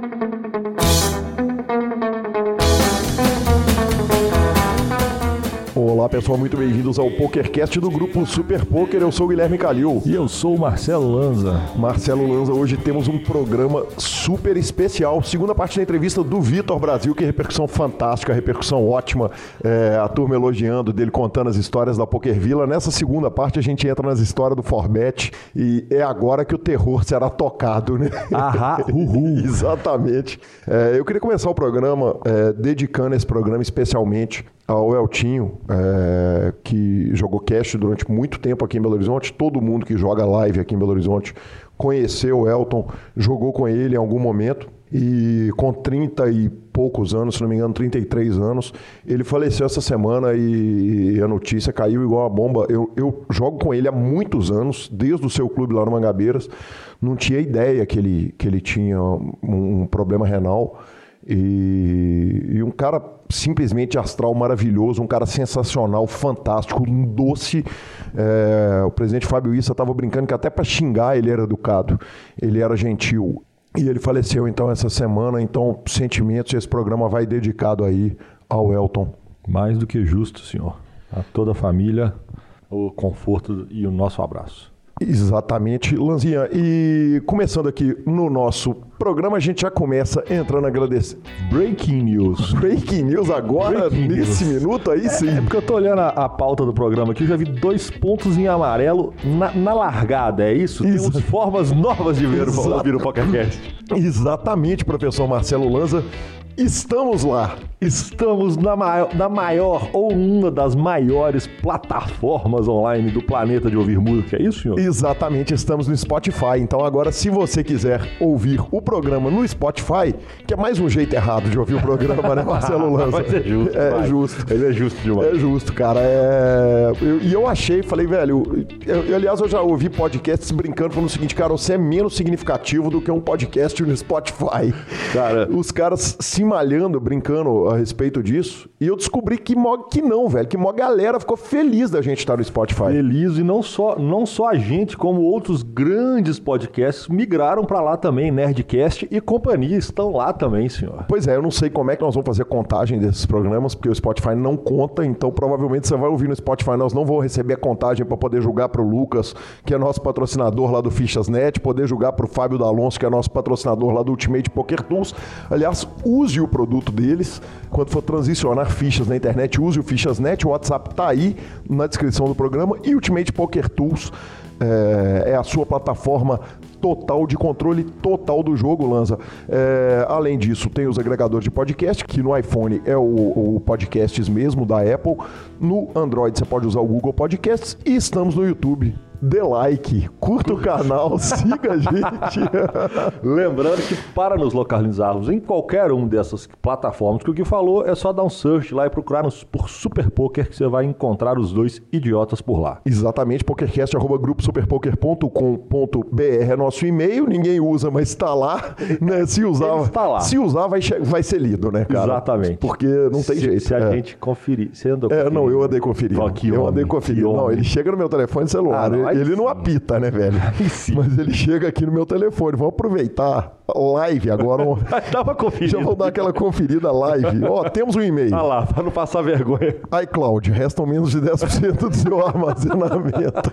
thank you Olá pessoal, muito bem-vindos ao PokerCast do grupo Super Poker. Eu sou o Guilherme Calil. E eu sou o Marcelo Lanza. Marcelo Lanza, hoje temos um programa super especial. Segunda parte da entrevista do Vitor Brasil, que repercussão fantástica, repercussão ótima. É, a turma elogiando dele, contando as histórias da Poker Villa. Nessa segunda parte a gente entra nas histórias do Forbet e é agora que o terror será tocado, né? Ahá, uhul. Exatamente. É, eu queria começar o programa é, dedicando esse programa especialmente ao Eltinho, é, que jogou cast durante muito tempo aqui em Belo Horizonte. Todo mundo que joga live aqui em Belo Horizonte conheceu o Elton, jogou com ele em algum momento. E com 30 e poucos anos, se não me engano, 33 anos, ele faleceu essa semana e a notícia caiu igual uma bomba. Eu, eu jogo com ele há muitos anos, desde o seu clube lá no Mangabeiras. Não tinha ideia que ele, que ele tinha um problema renal. E, e, um cara simplesmente astral maravilhoso, um cara sensacional, fantástico, um doce. É, o presidente Fábio Issa estava brincando que até para xingar ele era educado, ele era gentil. E ele faleceu então essa semana, então sentimentos, esse programa vai dedicado aí ao Elton. Mais do que justo, senhor. A toda a família, o conforto e o nosso abraço. Exatamente, Lanzinha. E começando aqui no nosso programa, a gente já começa entrando a agradecer. Breaking news. Breaking news agora, Breaking nesse news. minuto aí sim. É porque eu tô olhando a, a, pauta do programa aqui, já vi dois pontos em amarelo na, na largada, é isso? isso? Temos formas novas de ver o, ouvir o PokerCast. Exatamente, professor Marcelo Lanza. Estamos lá. Estamos na maior, na maior ou uma das maiores plataformas online do planeta de ouvir música, é isso, senhor? Exatamente, estamos no Spotify. Então agora, se você quiser ouvir o programa no Spotify, que é mais um jeito errado de ouvir o programa, né, Marcelo Lanza? Mas é justo. É vai. justo. Ele é justo demais. É justo, cara. É... Eu, e eu achei, falei, velho, eu, eu, aliás, eu já ouvi podcasts brincando falando o seguinte, cara, você é menos significativo do que um podcast no Spotify. Cara, os caras se malhando, brincando a respeito disso, e eu descobri que, que não, velho, que uma galera ficou feliz da gente estar no Spotify. Feliz, e não só, não só a gente, como outros grandes podcasts migraram para lá também, Nerdcast e companhia estão lá também, senhor. Pois é, eu não sei como é que nós vamos fazer contagem desses programas, porque o Spotify não conta, então provavelmente você vai ouvir no Spotify, nós não vamos receber a contagem para poder julgar para o Lucas, que é nosso patrocinador lá do Fichas.net, poder julgar para o Fábio D'Alonso, que é nosso patrocinador lá do Ultimate Poker Tools. Aliás, use o produto deles. Quando for transicionar fichas na internet, use o Fichas.net. O WhatsApp está aí na descrição do programa. E Ultimate Poker Tools é, é a sua plataforma total de controle total do jogo, Lanza. É, além disso, tem os agregadores de podcast, que no iPhone é o, o Podcasts mesmo da Apple. No Android você pode usar o Google Podcasts e estamos no YouTube dê like, curta o canal, siga a gente. Lembrando que para nos localizarmos em qualquer uma dessas plataformas que o que falou, é só dar um search lá e procurar por Super Poker que você vai encontrar os dois idiotas por lá. Exatamente, pokercast@gruposuperpoker.com.br é nosso e-mail, ninguém usa, mas está lá, né? Se usar, está lá. Se usar vai, vai ser lido, né, cara? Exatamente. Porque não tem se, jeito. Se a é. gente conferir, você andou É, não, eu andei conferindo. Oh, eu homem, andei conferindo. Não, ele chega no meu telefone celular. Ah, não, ele não apita, né, velho? Mas ele chega aqui no meu telefone. Vamos aproveitar live agora. Dá uma conferida. Já vou dar aquela conferida live. Ó, oh, temos um e-mail. Olha lá, para não passar vergonha. iCloud, restam menos de 10% do seu armazenamento.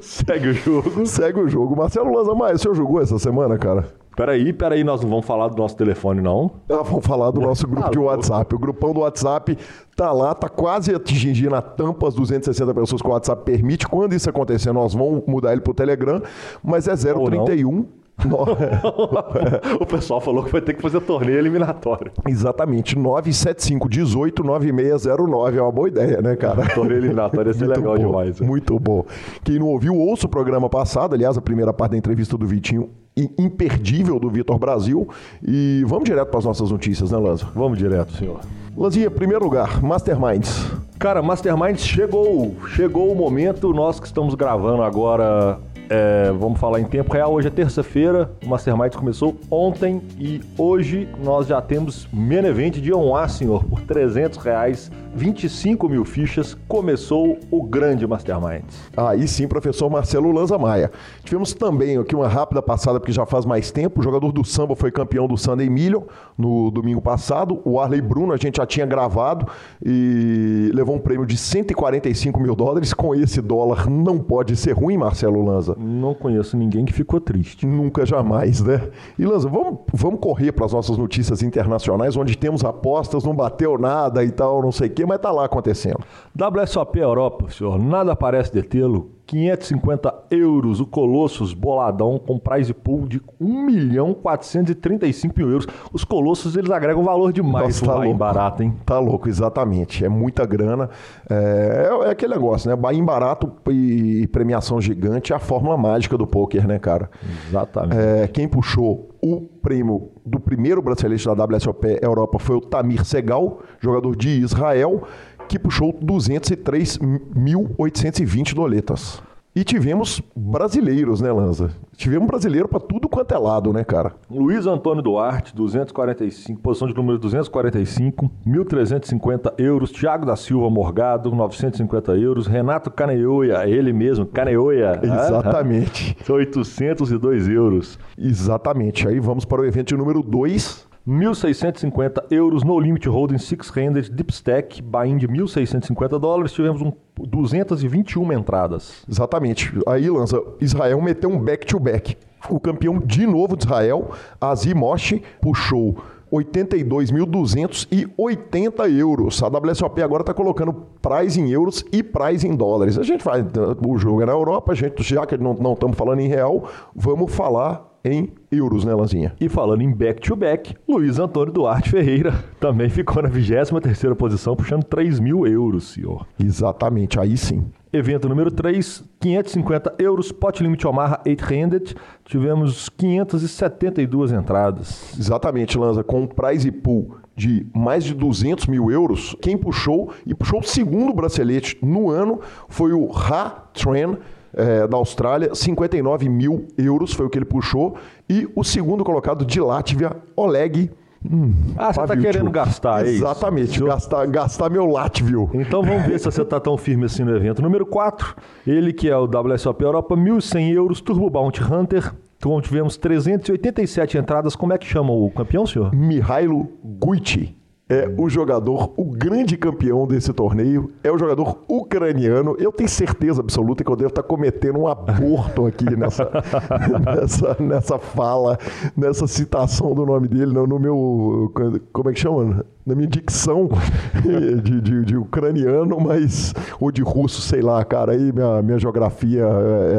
Segue o jogo. Segue o jogo. Marcelo Lanza Maia, o senhor jogou essa semana, cara? Peraí, peraí, nós não vamos falar do nosso telefone, não? Ah, vamos falar do nosso grupo de WhatsApp. O grupão do WhatsApp tá lá, tá quase atingindo a tampa as 260 pessoas que o WhatsApp permite. Quando isso acontecer, nós vamos mudar ele pro Telegram, mas é 031 o pessoal falou que vai ter que fazer torneio eliminatório. Exatamente, 975 18 9609 é uma boa ideia, né, cara? torneio eliminatório ia ser legal bom, demais. Muito bom. Quem não ouviu, ouça o programa passado, aliás, a primeira parte da entrevista do Vitinho imperdível do Vitor Brasil. E vamos direto para as nossas notícias, né, Lanza? Vamos direto, senhor. Lanzinha, primeiro lugar, Masterminds. Cara, Masterminds chegou. Chegou o momento, nós que estamos gravando agora É, vamos falar em tempo real. Hoje é terça-feira, o Mastermind começou ontem e hoje nós já temos main event 1 A, senhor, por 300 reais, 25 mil fichas. Começou o grande Mastermind. Aí sim, professor Marcelo Lanza Maia. Tivemos também aqui uma rápida passada, porque já faz mais tempo. O jogador do samba foi campeão do Sunday Million no domingo passado. O Arley Bruno, a gente já tinha gravado e levou um prêmio de 145 mil dólares. Com esse dólar não pode ser ruim, Marcelo Lanza. Não conheço ninguém que ficou triste. Nunca jamais, né? E Lanza, vamos, vamos correr para as nossas notícias internacionais, onde temos apostas, não bateu nada e tal, não sei o quê, mas tá lá acontecendo. WSOP Europa, senhor, nada parece detê-lo. 550 euros, o Colossus boladão com prize pool de 1 milhão 435 mil euros. Os Colossos, eles agregam valor demais Nossa, tá louco. barato, hein? Tá louco, exatamente. É muita grana. É, é aquele negócio, né? Bahia em barato e premiação gigante é a fórmula mágica do poker, né, cara? Exatamente. É, quem puxou o prêmio do primeiro bracelete da WSOP Europa foi o Tamir Segal, jogador de Israel, que puxou 203.820 doletas. E tivemos brasileiros, né, Lanza? Tivemos brasileiro para tudo quanto é lado, né, cara? Luiz Antônio Duarte, 245, posição de número 245, 1.350 euros. Thiago da Silva Morgado, 950 euros. Renato Caneoia, ele mesmo, Caneoia. Exatamente. Ah, 802 euros. Exatamente. Aí vamos para o evento número 2. 1.650 euros no Limit Holding Six-Handed Deep Stack, buy-in de 1.650 dólares. Tivemos um 221 entradas. Exatamente. Aí, Lanza, Israel meteu um back-to-back. O campeão de novo de Israel, Azi Moshi, puxou 82.280 euros. A WSOP agora está colocando prize em euros e prize em dólares. A gente vai, o jogo é na Europa, a gente, já que não estamos falando em real, vamos falar em euros, né, Lanzinha? E falando em back-to-back, Luiz Antônio Duarte Ferreira também ficou na 23ª posição, puxando 3 mil euros, senhor. Exatamente, aí sim. Evento número 3, 550 euros, pot limit Omaha 8-handed. Tivemos 572 entradas. Exatamente, Lanza, com um prize pool de mais de 200 mil euros. Quem puxou, e puxou o segundo bracelete no ano, foi o Ha Tran, é, da Austrália, 59 mil euros foi o que ele puxou. E o segundo colocado de Látvia, Oleg. Hum, ah, você está querendo gastar, é Exatamente, isso? gastar, gastar meu Látvio. Então vamos ver se você está tão firme assim no evento. Número 4, ele que é o WSOP Europa, 1.100 euros, Turbo Bounty Hunter. Então tivemos 387 entradas. Como é que chama o campeão, senhor? Mihailo Guici é o jogador, o grande campeão desse torneio, é o jogador ucraniano. Eu tenho certeza absoluta que eu devo estar cometendo um aborto aqui nessa, nessa, nessa fala, nessa citação do nome dele, no, no meu. Como é que chama? Na minha dicção de, de, de, ucraniano, mas. ou de russo, sei lá, cara. Aí minha, minha geografia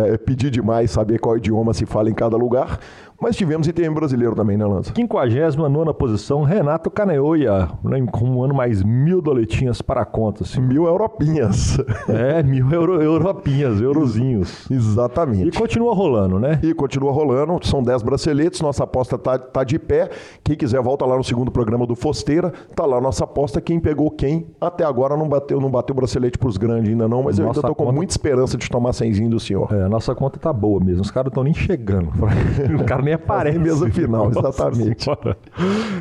é, é pedir demais saber qual idioma se fala em cada lugar. Mas tivemos ITM brasileiro também, né, Lança? 59 posição, Renato Caneoia, né, com um ano mais mil doletinhas para a conta. Assim. Mil europinhas. É, mil euro, europinhas, eurozinhos. Exatamente. E continua rolando, né? E continua rolando, são 10 braceletes, nossa aposta tá, tá de pé. Quem quiser, volta lá no segundo programa do Fosteira, tá lá nossa aposta, quem pegou quem. Até agora não bateu, não bateu bracelete pros grandes ainda não, mas nossa eu ainda tô conta... com muita esperança de tomar cenzinho do senhor. É, a nossa conta tá boa mesmo, os caras estão nem chegando. O cara nem aparece. mesa final, exatamente.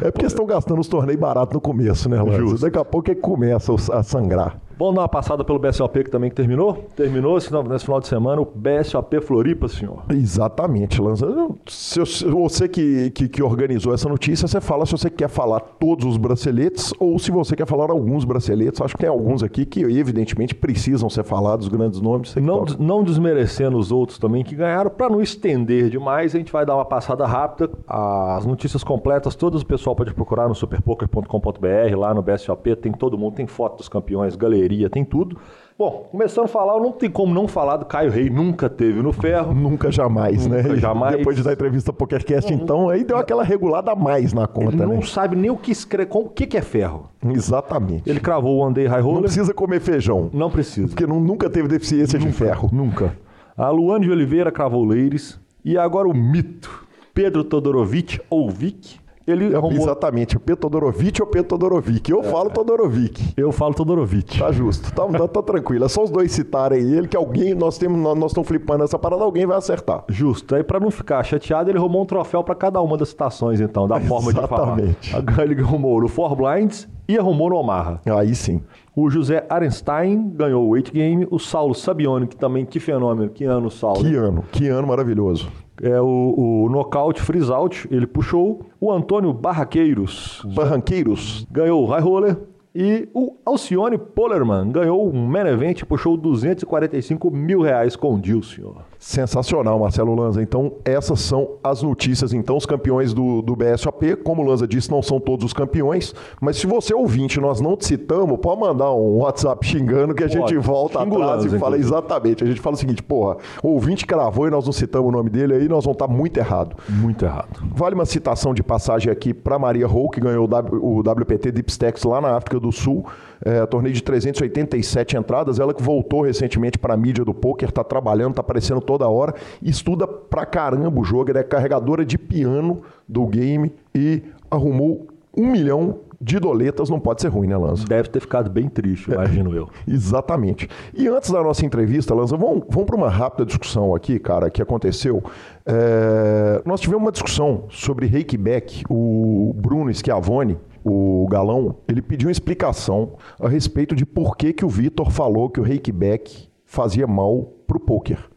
É porque estão gastando os torneios baratos no começo, né, Lázaro? Daqui a pouco é que começa a sangrar. Vamos dar uma passada pelo BSOP que também que terminou? Terminou esse, nesse final de semana o BSOP Floripa, senhor. Exatamente, Lanza. Se, você que, que, que, organizou essa notícia, você fala se você quer falar todos os braceletes ou se você quer falar alguns braceletes. Acho que tem alguns aqui que, evidentemente, precisam ser falados, grandes nomes. Não, não desmerecendo os outros também que ganharam. Para não estender demais, a gente vai dar uma passada rápida. As notícias completas, todas o pessoal pode procurar no superpoker.com.br, lá no BSOP. Tem todo mundo, tem foto dos campeões, galeria tem tudo. Bom, começando a falar, não tem como não falar do Caio Rei, nunca teve no ferro. Nunca jamais, nunca né? Jamais. Depois de dar entrevista ao PokerCast, uhum. então, aí deu aquela regulada a mais na conta, Ele não né? sabe nem o que escreve, o que, que é ferro. Exatamente. Ele cravou o Day High Roller. Não precisa comer feijão. Não precisa. Porque não, nunca teve deficiência nunca, de ferro. Nunca. A Luane de Oliveira cravou Leires. E agora o mito. Pedro Todorovic, ou Vic, Ele arrumou... Exatamente, o P. Todorovic ou P. Todorovic. Eu é. falo Todorovic. Eu falo Todorovic. Tá justo, tá, tá, tá, tranquilo. É só os dois citarem ele, que alguém, nós temos, nós, estamos flipando essa parada, alguém vai acertar. Justo. Aí para não ficar chateado, ele arrumou um troféu para cada uma das citações, então, da forma Exatamente. de falar. Ele arrumou no Four Blinds e arrumou no Omaha. Aí sim. O José Arenstein ganhou o weight game. O Saulo Sabione, que também, que fenômeno. Que ano, Saulo? Que ano, que ano maravilhoso. É o, o nocaute freeze out, ele puxou. O Antônio Barraqueiros. Barranqueiros. Ganhou o high roller. E o Alcione Polerman ganhou um main event e puxou 245 mil reais com o Dilson. Sensacional, Marcelo Lanza. Então, essas são as notícias. Então, os campeões do, do BSOP, como o Lanza disse, não são todos os campeões, mas se você ouvinte, nós não te citamos, pode mandar um WhatsApp xingando que a gente volta atrás Lanza, e fala inclusive. exatamente. A gente fala o seguinte, porra, o ouvinte cravou e nós não citamos o nome dele, aí nós vamos estar muito errado. Muito errado. Vale uma citação de passagem aqui para Maria Hou, que ganhou o WPT Deep Stacks lá na África do Sul, é, torneio de 387 entradas, ela que voltou recentemente para a mídia do poker, está trabalhando, está aparecendo todo toda hora, estuda pra caramba o jogo, ela é carregadora de piano do game e arrumou um milhão de doletas não pode ser ruim, né, Lanza? Deve ter ficado bem triste, imagino eu. Exatamente. E antes da nossa entrevista, Lanza, vamos, vamos para uma rápida discussão aqui, cara, que aconteceu. É... Nós tivemos uma discussão sobre Reiki Beck, o Bruno Schiavone, o Galão, ele pediu uma explicação a respeito de por que, que o Vitor falou que o Reiki Beck fazia mal pro poker.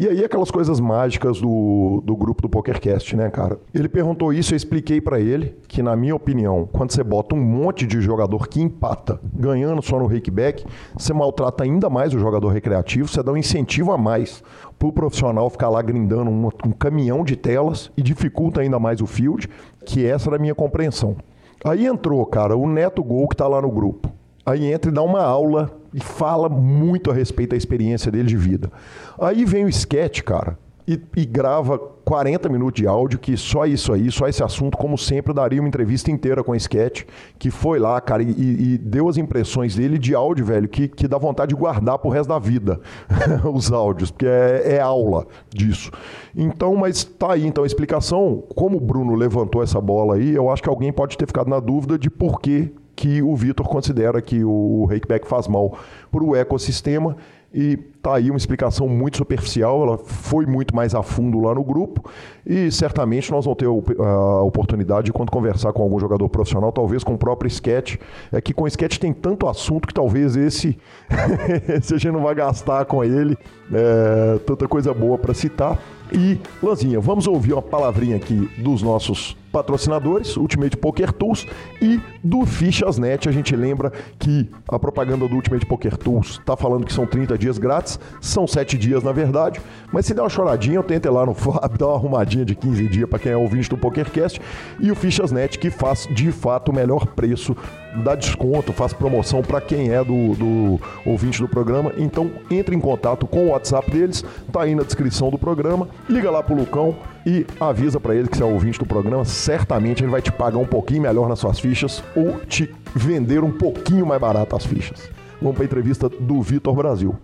E aí aquelas coisas mágicas do, do grupo do PokerCast, né, cara? Ele perguntou isso, eu expliquei para ele que, na minha opinião, quando você bota um monte de jogador que empata, ganhando só no rakeback, você maltrata ainda mais o jogador recreativo, você dá um incentivo a mais pro profissional ficar lá grindando um, um caminhão de telas e dificulta ainda mais o field, que essa era a minha compreensão. Aí entrou, cara, o Neto Gol que tá lá no grupo. Aí entra e dá uma aula e fala muito a respeito da experiência dele de vida. Aí vem o sketch, cara, e, e, grava 40 minutos de áudio, que só isso aí, só esse assunto, como sempre, daria uma entrevista inteira com o sketch, que foi lá, cara, e, e deu as impressões dele de áudio, velho, que, que dá vontade de guardar pro resto da vida os áudios, porque é, é, aula disso. Então, mas tá aí, então, a explicação, como o Bruno levantou essa bola aí, eu acho que alguém pode ter ficado na dúvida de por que que o Vitor considera que o rakeback faz mal para o ecossistema. E tá aí uma explicação muito superficial, ela foi muito mais a fundo lá no grupo. E certamente nós vamos ter a oportunidade de quando conversar com algum jogador profissional, talvez com o próprio sketch, é que com o sketch tem tanto assunto que talvez esse, esse a gente não vai gastar com ele, é, tanta coisa boa para citar. E, Lanzinha, vamos ouvir uma palavrinha aqui dos nossos patrocinadores, Ultimate Poker Tools e do Fichas.net. A gente lembra que a propaganda do Ultimate Poker Tools está falando que são 30 dias grátis, são 7 dias na verdade, mas se der uma choradinha, ir lá no FAB, dar uma arrumadinha de 15 dias para quem é ouvinte do PokerCast e o Fichas.net que faz de fato o melhor preço dá desconto, faz promoção para quem é do, do, ouvinte do programa. Então entre em contato com o WhatsApp deles, tá aí na descrição do programa. Liga lá pro Lucão e avisa para ele que você é ouvinte do programa. Certamente ele vai te pagar um pouquinho melhor nas suas fichas ou te vender um pouquinho mais barato as fichas. Vamos para a entrevista do Vitor Brasil.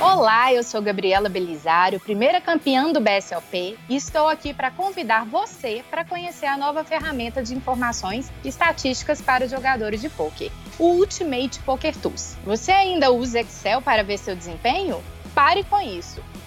Olá, eu sou Gabriela Belisário, primeira campeã do BSOP, e estou aqui para convidar você para conhecer a nova ferramenta de informações e estatísticas para os jogadores de poker, o Ultimate Poker Tools. Você ainda usa Excel para ver seu desempenho? Pare com isso.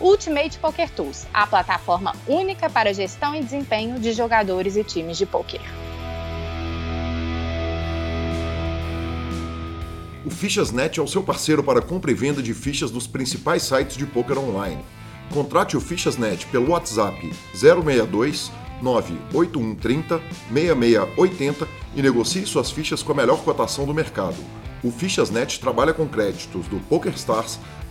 Ultimate Poker Tools, a plataforma única para gestão e desempenho de jogadores e times de poker. O Fichas.net é o seu parceiro para compra e venda de fichas dos principais sites de poker online. Contrate o Fichas.net pelo WhatsApp 062 98130 6680 e negocie suas fichas com a melhor cotação do mercado. O Fichas.net trabalha com créditos do PokerStars,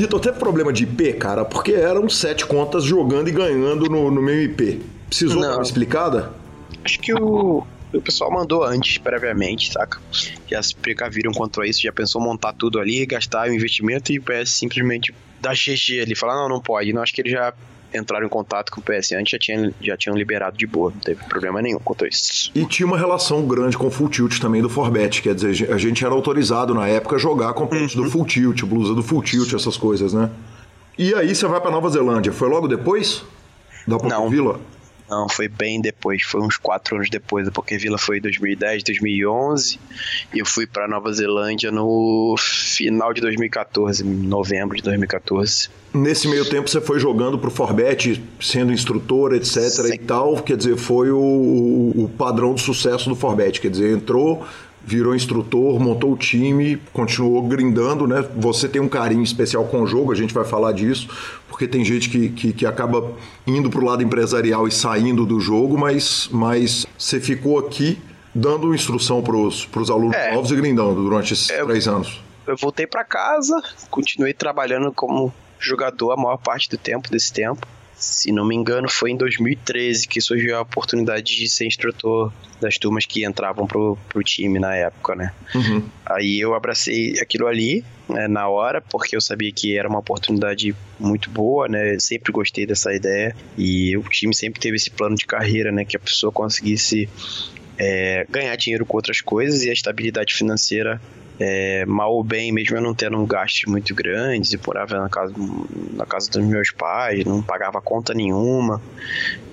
Vitor, teve problema de IP, cara, porque eram sete contas jogando e ganhando no, no meu IP. Precisou dar uma explicada? Acho que o, o pessoal mandou antes, previamente, saca? Já se precaviram quanto a isso, já pensou montar tudo ali, gastar o investimento e o PS simplesmente dar GG ali, falar, não, não pode. Não, acho que ele já entraram em contato com o PS antes, já, tinha, já tinham liberado de boa, não teve problema nenhum quanto a isso. E tinha uma relação grande com o Full Tilt também do Forbet, quer dizer, a gente era autorizado na época a jogar com uhum. do Full Tilt, blusa do Full Tilt, essas coisas, né? E aí você vai para Nova Zelândia, foi logo depois da Poker Vila? Não, foi bem depois, foi uns quatro anos depois. A Poker Vila foi 2010, 2011 e eu fui para Nova Zelândia no final de 2014, novembro de 2014. Nesse meio tempo você foi jogando pro Forbet, sendo instrutor, etc Sim. e tal, quer dizer, foi o, o padrão de sucesso do Forbet, quer dizer, entrou, virou instrutor, montou o time, continuou grindando, né? Você tem um carinho especial com o jogo, a gente vai falar disso, porque tem gente que, que, que acaba indo para o lado empresarial e saindo do jogo, mas, mas você ficou aqui dando instrução para os alunos é, novos e grindando durante esses é, três anos. Eu voltei para casa, continuei trabalhando como jogador a maior parte do tempo desse tempo se não me engano, foi em 2013 que surgiu a oportunidade de ser instrutor das turmas que entravam pro, pro time na época, né? Uhum. Aí eu abracei aquilo ali né, na hora, porque eu sabia que era uma oportunidade muito boa, né? Eu sempre gostei dessa ideia e o time sempre teve esse plano de carreira, né? Que a pessoa conseguisse é, ganhar dinheiro com outras coisas e a estabilidade financeira é, mal ou bem, mesmo eu não tendo um gasto muito grande, e morava na casa, na casa dos meus pais, não pagava conta nenhuma,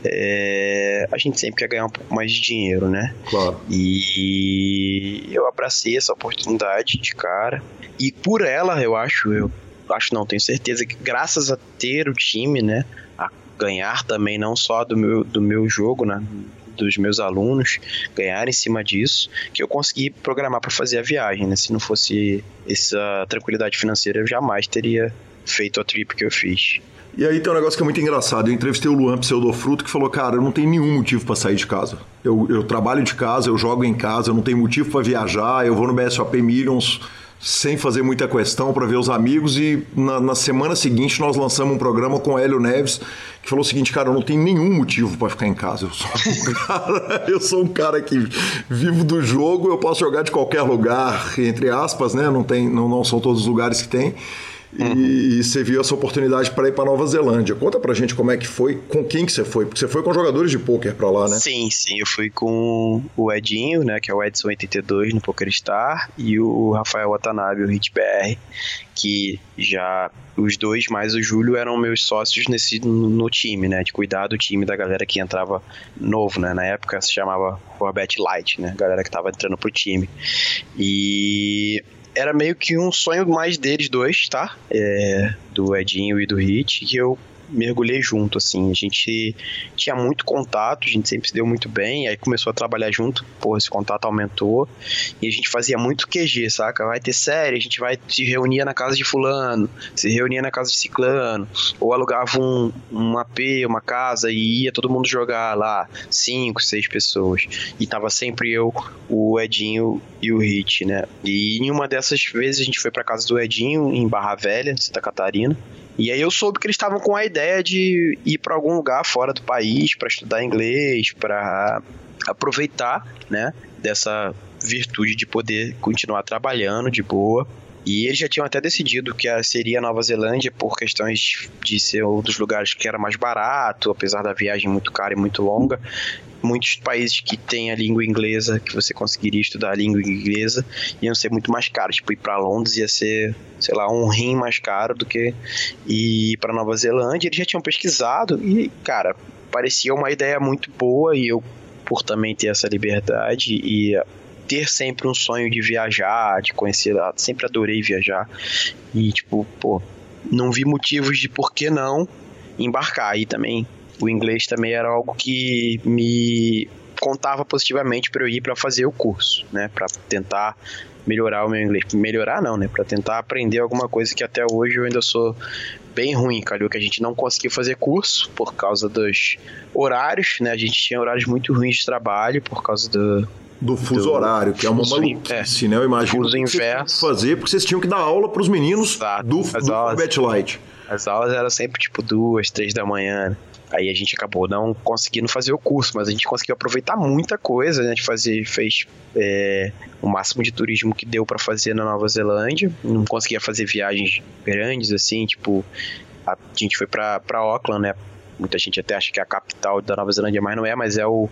é, a gente sempre quer ganhar um pouco mais de dinheiro, né? Claro. E eu abracei essa oportunidade de cara, e por ela, eu acho, eu acho não, tenho certeza que graças a ter o time, né, a ganhar também não só do meu, do meu jogo, né, dos meus alunos ganhar em cima disso, que eu consegui programar para fazer a viagem, né? Se não fosse essa tranquilidade financeira, eu jamais teria feito a trip que eu fiz. E aí tem um negócio que é muito engraçado. Eu entrevistei o Luan Pseudofruto que falou: Cara, eu não tenho nenhum motivo para sair de casa. Eu, eu trabalho de casa, eu jogo em casa, eu não tenho motivo para viajar, eu vou no BSOP Millions sem fazer muita questão para ver os amigos e na, na, semana seguinte nós lançamos um programa com o Hélio Neves que falou o seguinte, cara, eu não tenho nenhum motivo para ficar em casa. Eu sou, um cara, eu sou um cara que vivo do jogo, eu posso jogar de qualquer lugar, entre aspas, né? Não, tem, não, não são todos os lugares que tem. Uhum. E, você viu essa oportunidade para ir para Nova Zelândia. Conta pra gente como é que foi, com quem que você foi, porque você foi com jogadores de pôquer para lá, né? Sim, sim, eu fui com o Edinho, né, que é o Edson 82 no PokerStar, e o Rafael Watanabe, o HitBR, que já os dois mais o Júlio eram meus sócios nesse no, no, time, né, de cuidar do time da galera que entrava novo, né, na época se chamava Robert Light, né, galera que tava entrando pro time. E era meio que um sonho mais deles dois, tá? É, do Edinho e do Hit, que eu mergulhei junto, assim. A gente tinha muito contato, a gente sempre se deu muito bem, aí começou a trabalhar junto, pô, esse contato aumentou, e a gente fazia muito QG, saca? Vai ter série, a gente vai se reunia na casa de fulano, se reunia na casa de ciclano, ou alugava um, um AP, uma casa, e ia todo mundo jogar lá, cinco, seis pessoas. E tava sempre eu, o Edinho e o Hit, né? E em uma dessas vezes a gente foi pra casa do Edinho, em Barra Velha, Santa Catarina, e aí eu soube que eles estavam com a ideia de ir para algum lugar fora do país para estudar inglês, para aproveitar, né, dessa virtude de poder continuar trabalhando de boa. E eles já tinham até decidido que seria a Nova Zelândia por questões de ser um dos lugares que era mais barato, apesar da viagem muito cara e muito longa muitos países que têm a língua inglesa, que você conseguiria estudar a língua inglesa, iam ser muito mais caros. Tipo, ir para Londres ia ser, sei lá, um rim mais caro do que ir para Nova Zelândia. Eles já tinham pesquisado e, cara, parecia uma ideia muito boa e eu, por também ter essa liberdade e ter sempre um sonho de viajar, de conhecer, sempre adorei viajar. E, tipo, pô, não vi motivos de por que não embarcar. E também o inglês também era algo que me contava positivamente para eu ir para fazer o curso, né, para tentar melhorar o meu inglês. Melhorar não, né, para tentar aprender alguma coisa que até hoje eu ainda sou bem ruim, calhou que a gente não conseguiu fazer curso por causa dos horários, né? A gente tinha horários muito ruins de trabalho por causa do, do fuso do horário, que é uma maluquice, é. né? Eu imagino fuso inverso. fazer, porque vocês tinham que dar aula para os meninos Exato. do, As do aulas, Light. As aulas eram sempre tipo duas, três da manhã. Aí a gente acabou não conseguindo fazer o curso, mas a gente conseguiu aproveitar muita coisa. Né? A gente fazer, fez é, o máximo de turismo que deu para fazer na Nova Zelândia. Não conseguia fazer viagens grandes, assim, tipo. A gente foi para Auckland, né? Muita gente até acha que é a capital da Nova Zelândia, mas não é, mas é o,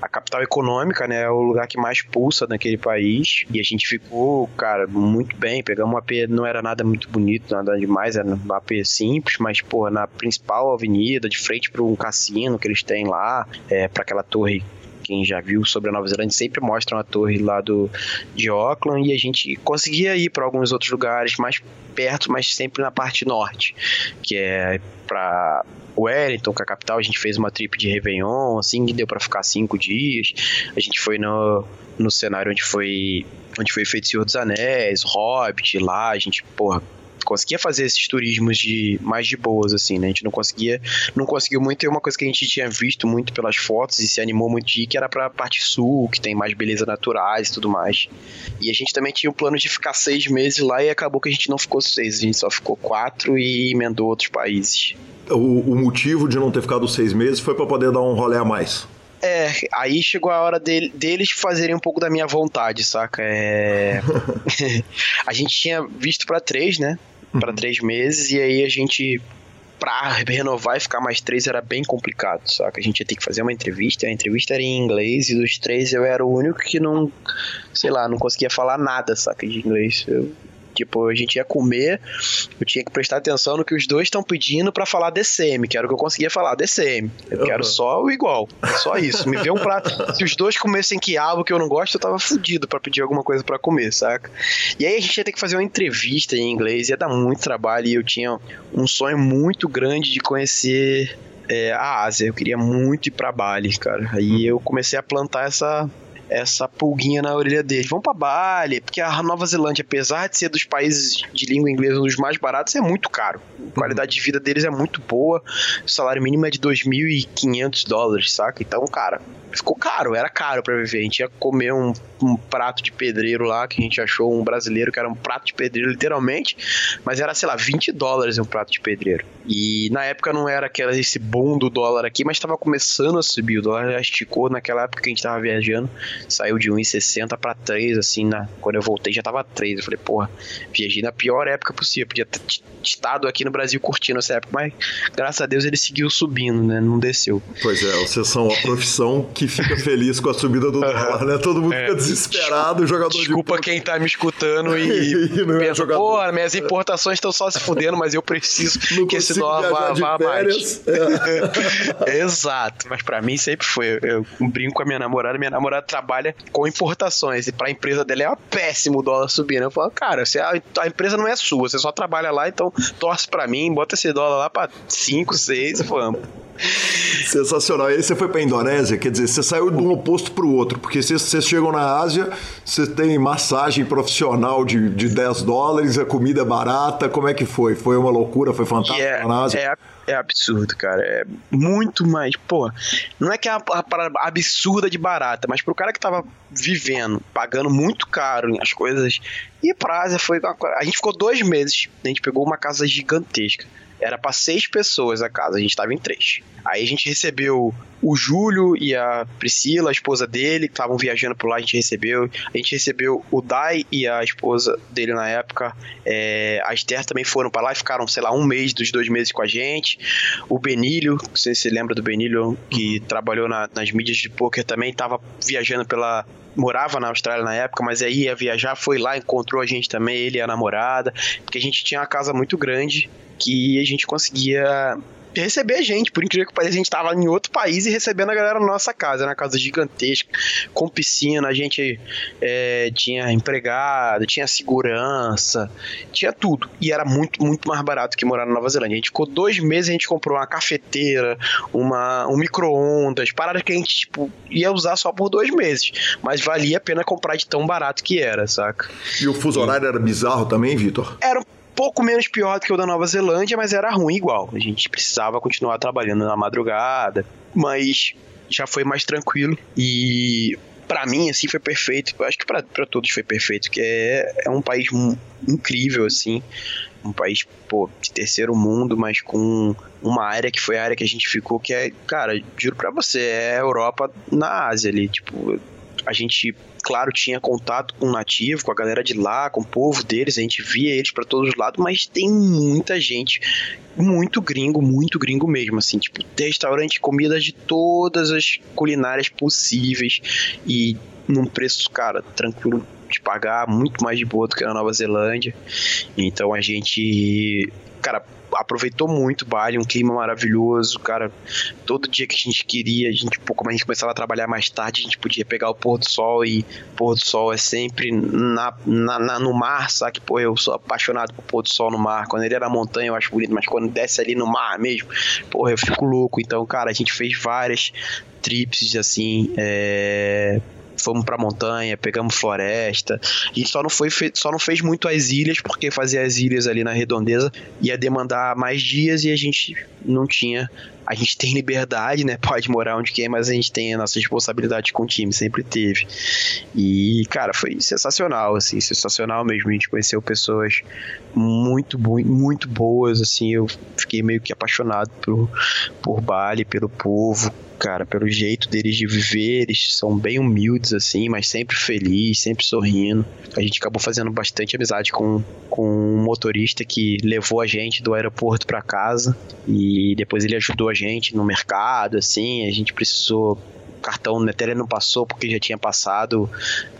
a capital econômica, né? É o lugar que mais pulsa naquele país. E a gente ficou, cara, muito bem. Pegamos um AP, não era nada muito bonito, nada demais, era um AP simples, mas, pô, na principal avenida, de frente para um cassino que eles têm lá, é, para aquela torre quem já viu sobre a Nova Zelândia sempre mostra uma torre lá do, de Auckland e a gente conseguia ir para alguns outros lugares mais perto, mas sempre na parte norte, que é para Wellington, que é a capital, a gente fez uma trip de Réveillon, assim, que deu para ficar cinco dias. A gente foi no, no cenário onde foi onde foi feito Senhor dos Anéis, Hobbit, lá, a gente, porra, conseguia fazer esses turismos de mais de boas, assim, né? A gente não conseguia, não conseguiu muito. E uma coisa que a gente tinha visto muito pelas fotos e se animou muito de ir, que era pra parte sul, que tem mais beleza naturais e tudo mais. E a gente também tinha o plano de ficar seis meses lá e acabou que a gente não ficou seis, a gente só ficou quatro e emendou outros países. O, o motivo de não ter ficado seis meses foi para poder dar um rolê a mais. É, aí chegou a hora de, deles fazerem um pouco da minha vontade, saca? É... a gente tinha visto para três, né? Para três meses, e aí a gente pra renovar e ficar mais três era bem complicado, saca? A gente ia ter que fazer uma entrevista, a entrevista era em inglês, e dos três eu era o único que não, sei lá, não conseguia falar nada, saca, de inglês. Eu Tipo, a gente ia comer, eu tinha que prestar atenção no que os dois estão pedindo para falar DCM, que era o que eu conseguia falar, DCM. Eu uhum. quero só o igual, só isso. Me vê um prato. Se os dois comessem quiabo que eu não gosto, eu tava fudido para pedir alguma coisa para comer, saca? E aí a gente ia ter que fazer uma entrevista em inglês, ia dar muito trabalho e eu tinha um sonho muito grande de conhecer é, a Ásia. Eu queria muito ir pra Bali, cara. Aí eu comecei a plantar essa essa pulguinha na orelha deles. Vão para Bali, porque a Nova Zelândia, apesar de ser dos países de língua inglesa um dos mais baratos, é muito caro. A qualidade de vida deles é muito boa. O salário mínimo é de 2.500 dólares, saca? Então, cara, ficou caro, era caro para viver. A gente ia comer um, um, prato de pedreiro lá, que a gente achou um brasileiro que era um prato de pedreiro, literalmente, mas era, sei lá, 20 dólares um prato de pedreiro. E na época não era aquela, esse boom do dólar aqui, mas estava começando a subir. O dólar já esticou naquela época que a gente tava viajando, saiu de 1,60 para 3, assim, na, quando eu voltei já tava 3. Eu falei, porra, viajei na pior época possível. Podia ter estado aqui no Brasil curtindo essa época, mas graças a Deus ele seguiu subindo, né? Não desceu. Pois é, vocês são a profissão que fica feliz com a subida do dólar, né? Todo mundo é, fica desesperado, o jogador Desculpa de... quem tá me escutando e, e é pensa, é pô, minhas importações estão só se fudendo, mas eu preciso não que esse dólar vá, vá mais. É. Exato, mas para mim sempre foi. Eu brinco com a minha namorada, minha namorada trabalha com importações e pra empresa dela é péssimo o dólar subindo. Eu falo, cara, você, a, a empresa não é sua, você só trabalha lá, então torce para mim, bota esse dólar lá pra 5, 6 e vamos. Sensacional. E aí você foi para a Indonésia, quer dizer, você saiu de um oposto para o outro, porque vocês, vocês chegam na Ásia, você tem massagem profissional de, de 10 dólares, a comida é barata, como é que foi? Foi uma loucura, foi fantástico é, na Ásia? É, é absurdo, cara. É muito mais. Pô, não é que é uma parada absurda de barata, mas pro cara que tava vivendo, pagando muito caro as coisas. E pra Ásia foi. A gente ficou dois meses. A gente pegou uma casa gigantesca. Era para seis pessoas a casa, a gente tava em três. Aí a gente recebeu o Júlio e a Priscila, a esposa dele, que estavam viajando por lá, a gente recebeu. A gente recebeu o Dai e a esposa dele na época. É, a também foram para lá e ficaram, sei lá, um mês dos dois meses com a gente. O Benílio, você se lembra do Benílio, que trabalhou na, nas mídias de poker também, estava viajando pela, morava na Austrália na época, mas aí ia viajar, foi lá, encontrou a gente também, ele e a namorada, porque a gente tinha uma casa muito grande que a gente conseguia receber a gente. Por incrível que pareça, a gente tava em outro país e recebendo a galera na nossa casa, na casa gigantesca, com piscina, a gente é, tinha empregado, tinha segurança, tinha tudo. E era muito, muito mais barato que morar na Nova Zelândia. A gente ficou dois meses, a gente comprou uma cafeteira, uma, um micro-ondas, parada que a gente tipo, ia usar só por dois meses. Mas valia a pena comprar de tão barato que era, saca? E o fuso horário era bizarro também, Vitor? Era um pouco menos pior do que o da Nova Zelândia, mas era ruim igual. A gente precisava continuar trabalhando na madrugada, mas já foi mais tranquilo. E para mim, assim, foi perfeito. Eu acho que para todos foi perfeito, que é, é um país incrível, assim. Um país, pô, de terceiro mundo, mas com uma área que foi a área que a gente ficou, que é, cara, juro pra você, é Europa na Ásia ali. Tipo, a gente claro, tinha contato com o nativo, com a galera de lá, com o povo deles, a gente via eles para todos os lados, mas tem muita gente, muito gringo, muito gringo mesmo, assim, tipo, restaurante, comida de todas as culinárias possíveis e num preço, cara, tranquilo de pagar, muito mais de boa do que na Nova Zelândia. Então a gente, cara, aproveitou muito o Bali, um clima maravilhoso, cara. Todo dia que a gente queria, a gente, pô, como a gente começava a trabalhar mais tarde, a gente podia pegar o pôr do sol e pôr do sol é sempre na, na, na no mar, sabe? Pô, eu sou apaixonado por pôr do sol no mar. Quando ele é na montanha eu acho bonito, mas quando desce ali no mar mesmo, porra, eu fico louco. Então, cara, a gente fez várias trips assim, é fomos pra montanha, pegamos floresta. Gente só não, foi só não fez muito as ilhas, porque fazer as ilhas ali na redondeza ia demandar mais dias e a gente não tinha. A gente tem liberdade, né? Pode morar onde quer, mas a gente tem a nossa responsabilidade com o time, sempre teve. E, cara, foi sensacional, assim, sensacional mesmo. A gente conheceu pessoas muito, muito boas, assim. Eu fiquei meio que apaixonado por, por Bali, pelo povo cara, pelo jeito deles de viver, eles são bem humildes, assim, mas sempre felizes, sempre sorrindo. A gente acabou fazendo bastante amizade com, com um motorista que levou a gente do aeroporto para casa e depois ele ajudou a gente no mercado, assim, a gente precisou cartão na tele não passou porque já tinha passado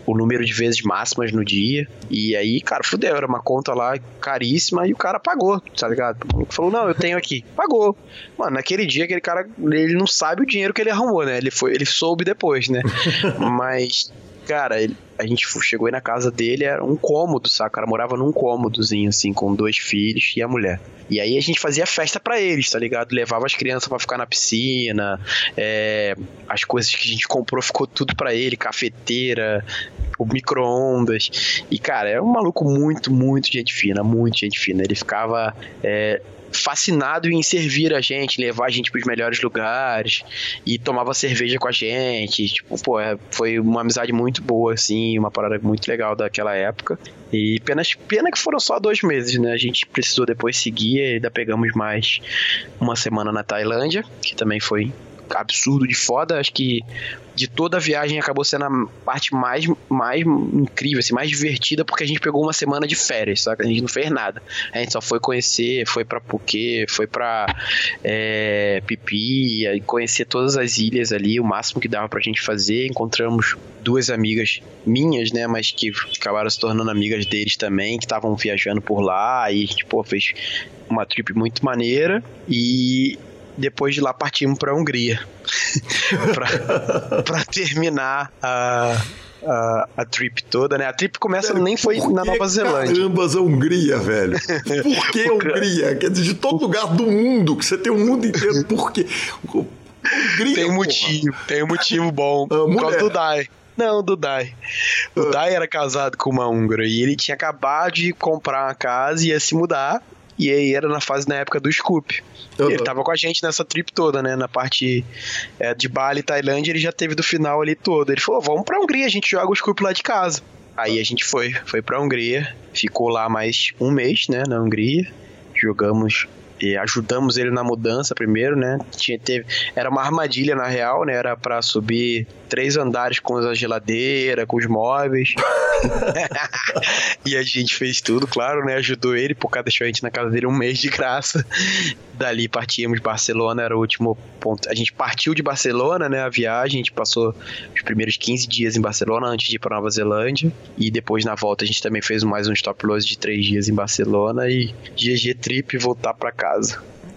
o número de vezes máximas no dia. E aí, cara, fudeu, era uma conta lá caríssima e o cara pagou, tá ligado? O falou: "Não, eu tenho aqui". Pagou. Mano, naquele dia aquele cara, ele não sabe o dinheiro que ele arrumou, né? Ele foi, ele soube depois, né? Mas cara, ele, a gente chegou aí na casa dele, era um cômodo, saca? Cara morava num cômodozinho, assim, com dois filhos e a mulher. E aí a gente fazia festa para eles, tá ligado? Levava as crianças para ficar na piscina, é, as coisas que a gente comprou ficou tudo para ele, cafeteira, o micro-ondas. E, cara, é um maluco muito, muito gente fina, muito gente fina. Ele ficava é, fascinado em servir a gente, levar a gente para os melhores lugares e tomava cerveja com a gente. Tipo, pô, é, foi uma amizade muito boa, assim, uma parada muito legal daquela época. E pena, pena que foram só dois meses, né? A gente precisou depois seguir e ainda pegamos mais uma semana na Tailândia, que também foi absurdo de foda. Acho que de toda a viagem acabou sendo a parte mais, mais incrível, assim, mais divertida, porque a gente pegou uma semana de férias, só que a gente não fez nada. A gente só foi conhecer, foi pra Phuket, foi pra é, Pipi, conhecer todas as ilhas ali, o máximo que dava pra gente fazer. Encontramos duas amigas minhas, né, mas que acabaram se tornando amigas deles também, que estavam viajando por lá, e a gente, pô, fez uma trip muito maneira e depois de lá partimos para a Hungria para terminar a, a, a, trip toda, né? A trip começa nem foi na Nova Zelândia. Carambas, a Hungria, velho. Por que a Hungria? Quer dizer, de todo lugar do mundo, que você tem o mundo inteiro, por quê? Hungria, tem um motivo, tem um motivo bom. por causa do Dai. Não, do Dai. O uh. Dai era casado com uma húngara e ele tinha acabado de comprar uma casa e ia se mudar. E aí era na fase na época do Scoop. Uhum. Ele tava com a gente nessa trip toda, né? Na parte é, de Bali, Tailândia, ele já teve do final ali todo. Ele falou: vamos pra Hungria, a gente joga o Scoop lá de casa. Aí a gente foi, foi pra Hungria, ficou lá mais um mês, né, na Hungria. Jogamos e ajudamos ele na mudança primeiro, né? Tinha, teve, era uma armadilha na real, né? Era para subir três andares com a geladeira, com os móveis. e a gente fez tudo, claro, né? Ajudou ele, por causa deixou a gente na casa dele um mês de graça. Dali partíamos de Barcelona, era o último ponto. A gente partiu de Barcelona, né? A viagem, a gente passou os primeiros 15 dias em Barcelona antes de ir para Nova Zelândia. E depois na volta a gente também fez mais um stop loss de três dias em Barcelona e GG Trip voltar para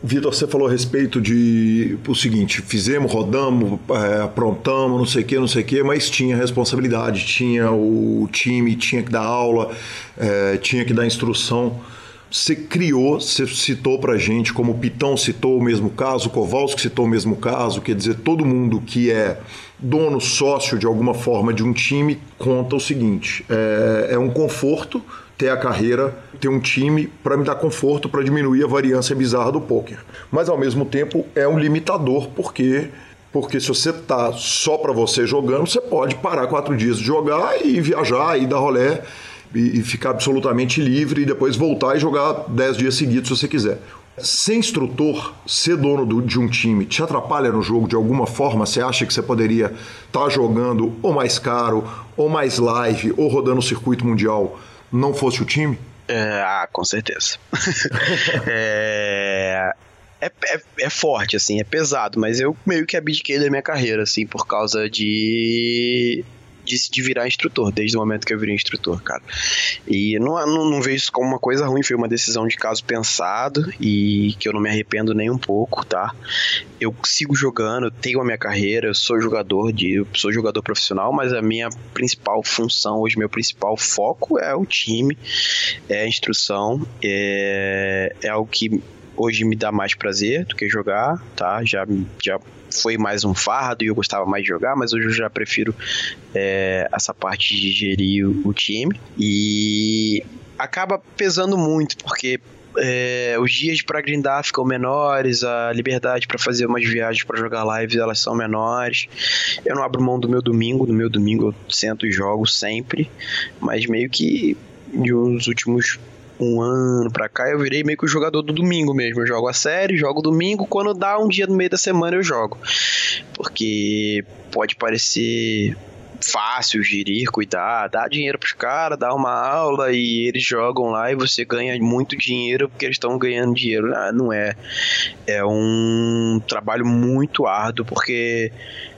Vitor, você falou a respeito de o seguinte: fizemos, rodamos, é, aprontamos, não sei o que, não sei o que, mas tinha responsabilidade, tinha o time, tinha que dar aula, é, tinha que dar instrução. Você criou, você citou pra gente, como o Pitão citou o mesmo caso, o Kowalski citou o mesmo caso, quer dizer, todo mundo que é dono, sócio de alguma forma de um time, conta o seguinte: é, é um conforto ter a carreira, ter um time para me dar conforto, para diminuir a variância bizarra do poker. Mas ao mesmo tempo é um limitador porque porque se você tá só para você jogando, você pode parar quatro dias de jogar e viajar e dar rolé e, e ficar absolutamente livre e depois voltar e jogar dez dias seguidos se você quiser. Ser instrutor, ser dono do, de um time, te atrapalha no jogo de alguma forma? Você acha que você poderia estar tá jogando ou mais caro, ou mais live, ou rodando o circuito mundial não fosse o time? É, ah, com certeza. é, é, é, é, forte, assim, é pesado, mas eu meio que abdiquei da minha carreira, assim, por causa de de, de virar instrutor, desde o momento que eu virei instrutor, cara. E não, não, não vejo isso como uma coisa ruim, foi uma decisão de caso pensado e que eu não me arrependo nem um pouco, tá? Eu sigo jogando, tenho a minha carreira, eu sou jogador de, eu sou jogador profissional, mas a minha principal função hoje, meu principal foco é o time, é a instrução, é, é algo que hoje me dá mais prazer do que jogar, tá? Já, já foi mais um fardo e eu gostava mais de jogar, mas hoje eu já prefiro é, essa parte de gerir o, time. E acaba pesando muito, porque é, os dias para grindar ficam menores, a liberdade para fazer umas viagens para jogar lives elas são menores. Eu não abro mão do meu domingo, no meu domingo eu sento e jogo sempre, mas meio que nos últimos um ano pra cá, eu virei meio que o jogador do domingo mesmo. Eu jogo a série, jogo domingo, quando dá um dia no meio da semana eu jogo. Porque pode parecer fácil gerir, cuidar, dar dinheiro pros caras, dar uma aula e eles jogam lá e você ganha muito dinheiro porque eles estão ganhando dinheiro. Ah, não é. É um trabalho muito árduo porque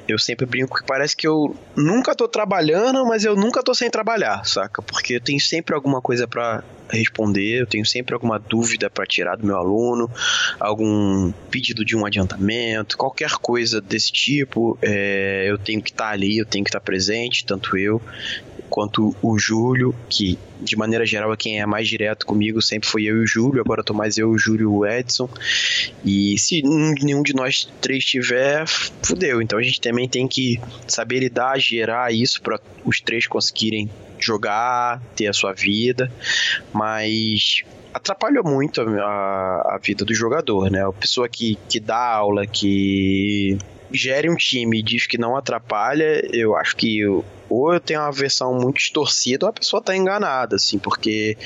eu sempre brinco que parece que eu nunca tô trabalhando, mas eu nunca tô sem trabalhar, saca? Porque eu tenho sempre alguma coisa para responder, eu tenho sempre alguma dúvida para tirar do meu aluno, algum pedido de um adiantamento, qualquer coisa desse tipo, é, eu tenho que estar tá ali, eu tenho que estar tá presente, tanto eu quanto o Júlio, que de maneira geral é quem é mais direto comigo, sempre foi eu e o Júlio, agora tô mais eu, o Júlio e o Edson. E se nenhum de nós três tiver, fudeu. Então a gente também tem que saber lidar, gerar isso para os três conseguirem jogar, ter a sua vida, mas atrapalhou muito a, a vida do jogador, né? A pessoa que, que dá aula, que gere um time e diz que não atrapalha, eu acho que ou eu tenho uma versão muito distorcida ou a pessoa tá enganada, assim, porque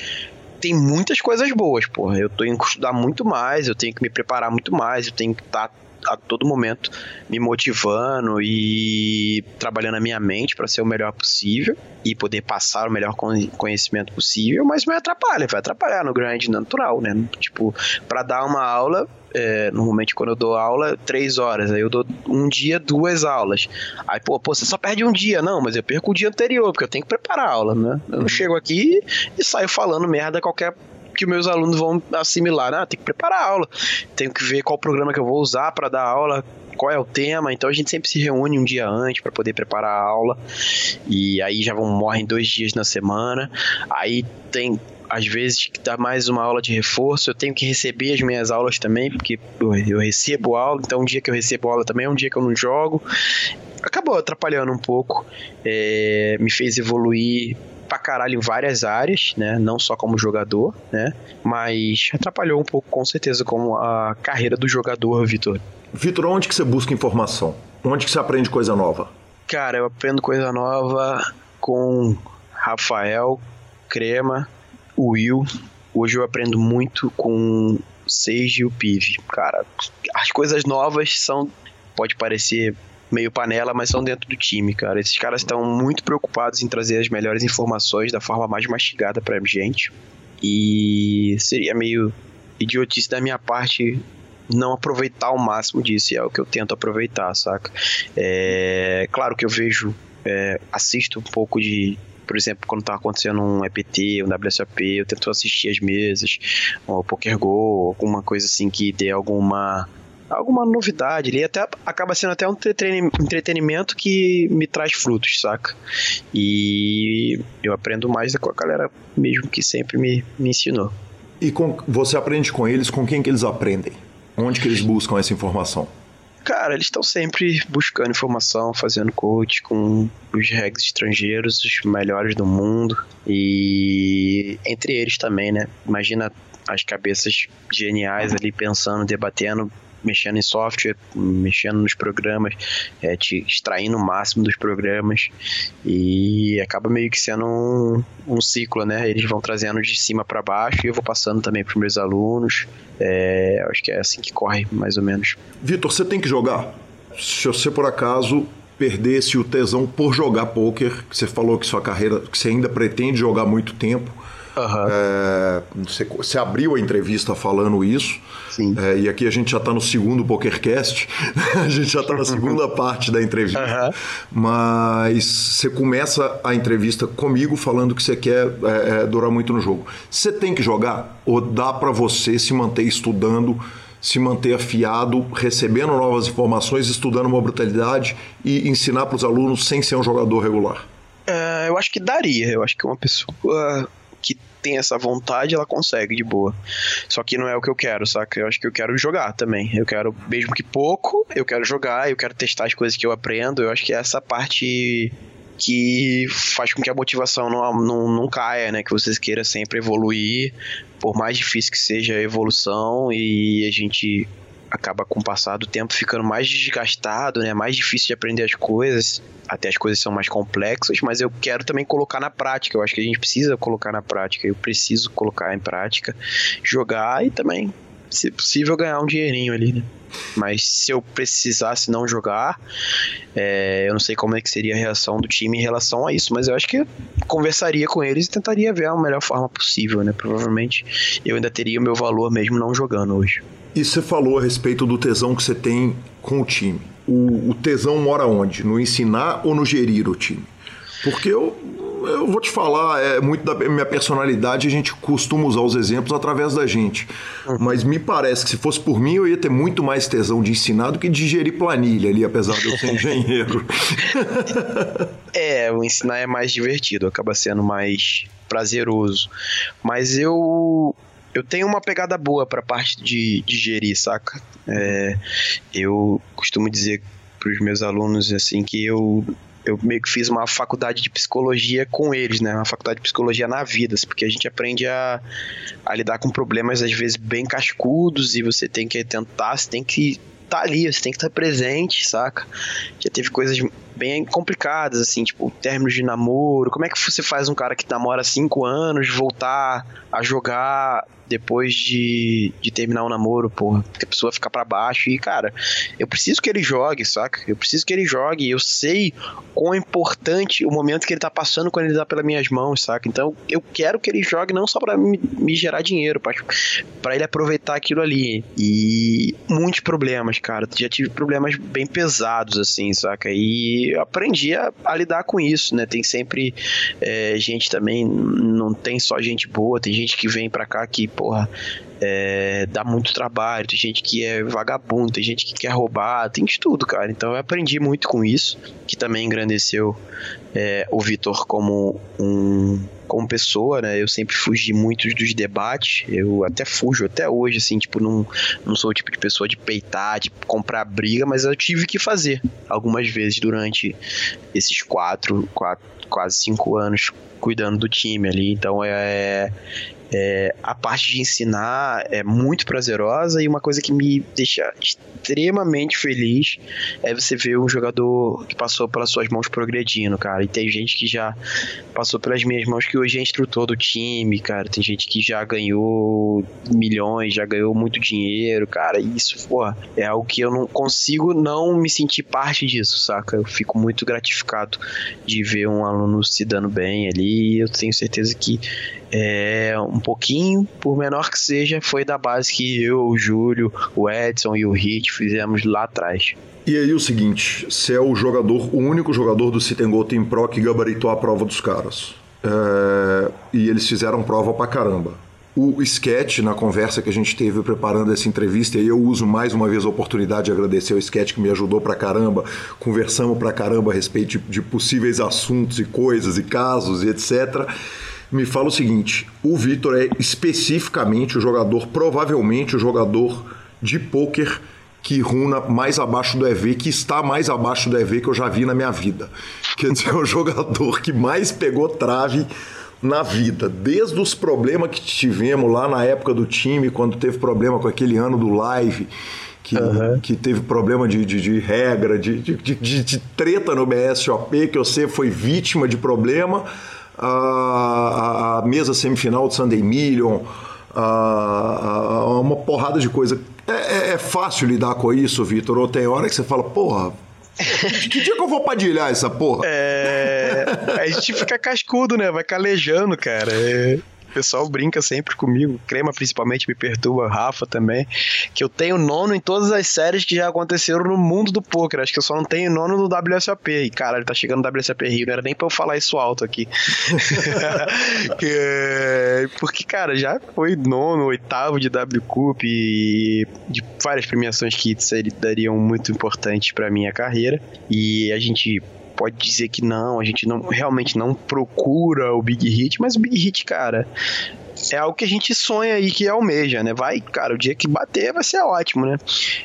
tem muitas coisas boas, porra. Eu tenho que estudar muito mais, eu tenho que me preparar muito mais, eu tenho que estar tá a todo momento me motivando e trabalhando a minha mente para ser o melhor possível e poder passar o melhor conhecimento possível, mas me atrapalha, vai atrapalhar no grande natural, né? Tipo, para dar uma aula, é, normalmente quando eu dou aula, três horas, aí eu dou um dia, duas aulas. Aí, pô, pô, você só perde um dia, não, mas eu perco o dia anterior, porque eu tenho que preparar a aula, né? Eu não uhum. chego aqui e saio falando merda qualquer que meus alunos vão assimilar. Ah, tem que preparar a aula, tenho que ver qual programa que eu vou usar para dar aula, qual é o tema. Então a gente sempre se reúne um dia antes para poder preparar a aula. E aí já vão morrem dois dias na semana. Aí tem às vezes que dá mais uma aula de reforço, eu tenho que receber as minhas aulas também, porque eu recebo aula, então um dia que eu recebo aula também é um dia que eu não jogo. Acabou atrapalhando um pouco, é, me fez evoluir pra caralho em várias áreas, né? Não só como jogador, né? Mas atrapalhou um pouco, com certeza, como a carreira do jogador, Vitor. Vitor, onde que você busca informação? Onde que você aprende coisa nova? Cara, eu aprendo coisa nova com Rafael, Crema, Will. Hoje eu aprendo muito com Sage e o Pive. Cara, as coisas novas são. Pode parecer meio panela, mas são dentro do time, cara. Esses caras estão muito preocupados em trazer as melhores informações da forma mais mastigada pra gente. E seria meio idiotice da minha parte não aproveitar o máximo disso, e é o que eu tento aproveitar, saca? É, claro que eu vejo, é, assisto um pouco de por exemplo, quando tá acontecendo um EPT, um WSOP, eu tento assistir as mesas, ou Poker Go, alguma coisa assim que dê alguma alguma novidade ali, até acaba sendo até um entretenimento que me traz frutos, saca? E eu aprendo mais com a galera mesmo que sempre me, me ensinou. E com, você aprende com eles, com quem que eles aprendem? Onde que eles buscam essa informação? Cara, eles estão sempre buscando informação, fazendo coach com os regs estrangeiros, os melhores do mundo. E entre eles também, né? Imagina as cabeças geniais ali pensando, debatendo mexendo em software, mexendo nos programas, é, te extraindo o máximo dos programas e acaba meio que sendo um, um ciclo, né? Eles vão trazendo de cima para baixo e eu vou passando também para meus alunos. É, acho que é assim que corre, mais ou menos. Vitor, você tem que jogar. Se você por acaso perdesse o tesão por jogar poker, que você falou que sua carreira, que você ainda pretende jogar muito tempo, Uhum. É, você, você, abriu a entrevista falando isso. Sim. É, e aqui a gente já está no segundo PokerCast. a gente já está na segunda parte da entrevista. Uhum. Mas você começa a entrevista comigo falando que você quer é, é durar muito no jogo. Você tem que jogar? Ou dá para você se manter estudando? se manter afiado, recebendo novas informações, estudando uma brutalidade e ensinar para os alunos sem ser um jogador regular? É, eu acho que daria. Eu acho que uma pessoa tem essa vontade, ela consegue de boa. Só que não é o que eu quero, saca? Eu acho que eu quero jogar também. Eu quero, mesmo que pouco, eu quero jogar, eu quero testar as coisas que eu aprendo. Eu acho que é essa parte que faz com que a motivação não, não, não caia, né? Que vocês queiram sempre evoluir, por mais difícil que seja a evolução, e a gente acaba com o passar do tempo ficando mais desgastado, né? Mais difícil de aprender as coisas. Até as coisas são mais complexas, mas eu quero também colocar na prática. Eu acho que a gente precisa colocar na prática. Eu preciso colocar em prática, jogar e também, se possível, ganhar um dinheirinho ali, né? Mas se eu precisasse não jogar, é, eu não sei como é que seria a reação do time em relação a isso, mas eu acho que eu conversaria com eles e tentaria ver a melhor forma possível, né? Provavelmente eu ainda teria o meu valor mesmo não jogando hoje. E você falou a respeito do tesão que você tem com o time. O, o tesão mora onde? No ensinar ou no gerir o time? Porque eu, eu vou te falar, é muito da minha personalidade, a gente costuma usar os exemplos através da gente. Uhum. Mas me parece que se fosse por mim, eu ia ter muito mais tesão de ensinar do que de gerir planilha ali, apesar de eu ser engenheiro. é, o ensinar é mais divertido, acaba sendo mais prazeroso. Mas eu eu tenho uma pegada boa pra parte de, de gerir, saca? É, eu costumo dizer pros meus alunos assim que eu eu meio que fiz uma faculdade de psicologia com eles, né? Uma faculdade de psicologia na vida, porque a gente aprende a, a lidar com problemas às vezes bem cascudos e você tem que tentar, você tem que estar tá ali, você tem que estar presente, saca? Já teve coisas bem complicadas, assim, tipo, términos de namoro. Como é que você faz um cara que namora cinco anos voltar a jogar depois de, de terminar o namoro, porra. Que a pessoa fica para baixo e, cara, eu preciso que ele jogue, saca? Eu preciso que ele jogue. Eu sei quão importante o momento que ele tá passando quando ele dá pelas minhas mãos, saca? Então eu quero que ele jogue não só para me, me, gerar dinheiro, para ele aproveitar aquilo ali. E muitos problemas, cara. Já tive problemas bem pesados, assim, saca? E aprendi a, a lidar com isso, né? Tem sempre é, gente também, não tem só gente boa, tem gente que vem pra cá que, porra, é, dá muito trabalho, tem gente que é vagabundo, tem gente que quer roubar, tem de tudo, cara. Então eu aprendi muito com isso, que também engrandeceu é, o Vitor como um como pessoa, né? Eu sempre fugi muito dos debates. Eu até fujo até hoje, assim, tipo, não, não sou o tipo de pessoa de peitar, de comprar briga, mas eu tive que fazer algumas vezes durante esses quatro, quatro quase cinco anos cuidando do time ali. Então é, é, a parte de ensinar é muito prazerosa e uma coisa que me deixa extremamente feliz é você ver um jogador que passou pelas suas mãos progredindo, cara. E tem gente que já passou pelas minhas mãos que hoje é instrutor do time, cara. Tem gente que já ganhou milhões, já ganhou muito dinheiro, cara. E isso, é algo que eu não consigo não me sentir parte disso, saca? Eu fico muito gratificado de ver um aluno se dando bem ali. Eu tenho certeza que é, um pouquinho, por menor que seja, foi da base que eu, o Júlio, o Edson e o Hit fizemos lá atrás. E aí o seguinte, você é o jogador, o único jogador do Citengo Team Pro que gabaritou a prova dos caras. é, e eles fizeram prova pra caramba. O sketch, na conversa que a gente teve preparando essa entrevista, e eu uso mais uma vez a oportunidade de agradecer o sketch que me ajudou pra caramba, conversamos pra caramba a respeito de, de possíveis assuntos e coisas e casos e etc me fala o seguinte: o Vitor é especificamente o jogador, provavelmente o jogador de pôquer que runa mais abaixo do EV, que está mais abaixo do EV que eu já vi na minha vida. Quer dizer, é o jogador que mais pegou trave na vida, desde os problemas que tivemos lá na época do time, quando teve problema com aquele ano do live, que, uhum. que teve problema de, de, de regra, de, de, de, treta no BSOP, que você foi vítima de problema, a, a mesa semifinal de Sunday Million, a, a, uma porrada de coisa. É, é, é fácil lidar com isso, Vitor? Ou tem hora que você fala, porra, que dia que eu vou padilhar essa porra? É. A gente fica cascudo, né? Vai calejando, cara. É. O pessoal brinca sempre comigo, Crema principalmente me perturba, Rafa também, que eu tenho nono em todas as séries que já aconteceram no mundo do poker. Acho que eu só não tenho nono no WSOP. E cara, ele tá chegando no WSOP Rio, não era nem pra eu falar isso alto aqui. Porque, cara, já foi nono, oitavo de W Cup e de várias premiações que dariam muito importantes pra minha carreira. E a gente pode dizer que não, a gente não realmente não procura o Big Hit, mas o Big Hit, cara, é algo que a gente sonha e que almeja, né? Vai, cara, o dia que bater vai ser ótimo, né?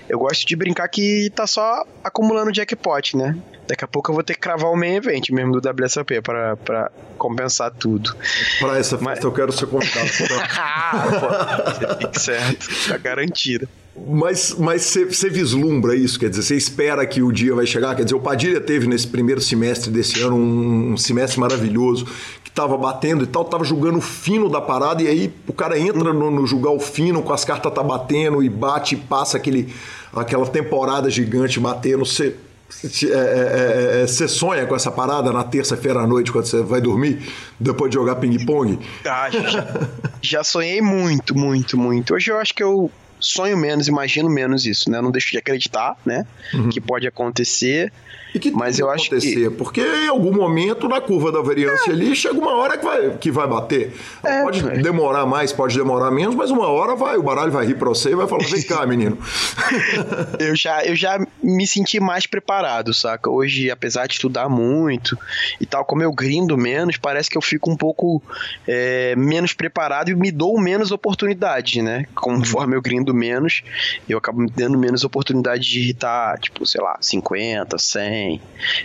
Eu gosto de brincar que tá só acumulando jackpot, né? Daqui a pouco eu vou ter que cravar o main event mesmo do WSOP para pra compensar tudo. Para essa festa Mas... eu quero ser convidado. ah, pô, certo, tá garantido. Mas você vislumbra isso, quer dizer, você espera que o dia vai chegar? Quer dizer, o Padilha teve nesse primeiro semestre desse ano um, um semestre maravilhoso, que estava batendo e tal, estava julgando o fino da parada, e aí o cara entra no, no julgar o fino, com as cartas tá batendo e bate e passa aquele, aquela temporada gigante batendo. Você você é, é, é, sonha com essa parada na terça-feira à noite, quando você vai dormir, depois de jogar ping-pong? Ah, já, já sonhei muito, muito, muito. Hoje eu acho que eu sonho menos, imagino menos isso, né? Eu não deixo de acreditar, né? Uhum. Que pode acontecer. E que mas eu acho acontecer, que... porque em algum momento na curva da variância é. ali chega uma hora que vai, que vai bater. É, pode demorar mais, pode demorar menos, mas uma hora vai, o baralho vai rir para você e vai falar: vem cá, menino. eu, já, eu já me senti mais preparado, saca? Hoje, apesar de estudar muito e tal, como eu grindo menos, parece que eu fico um pouco é, menos preparado e me dou menos oportunidades, né? Conforme eu grindo menos, eu acabo me dando menos oportunidade de irritar, tipo, sei lá, 50, 100 também.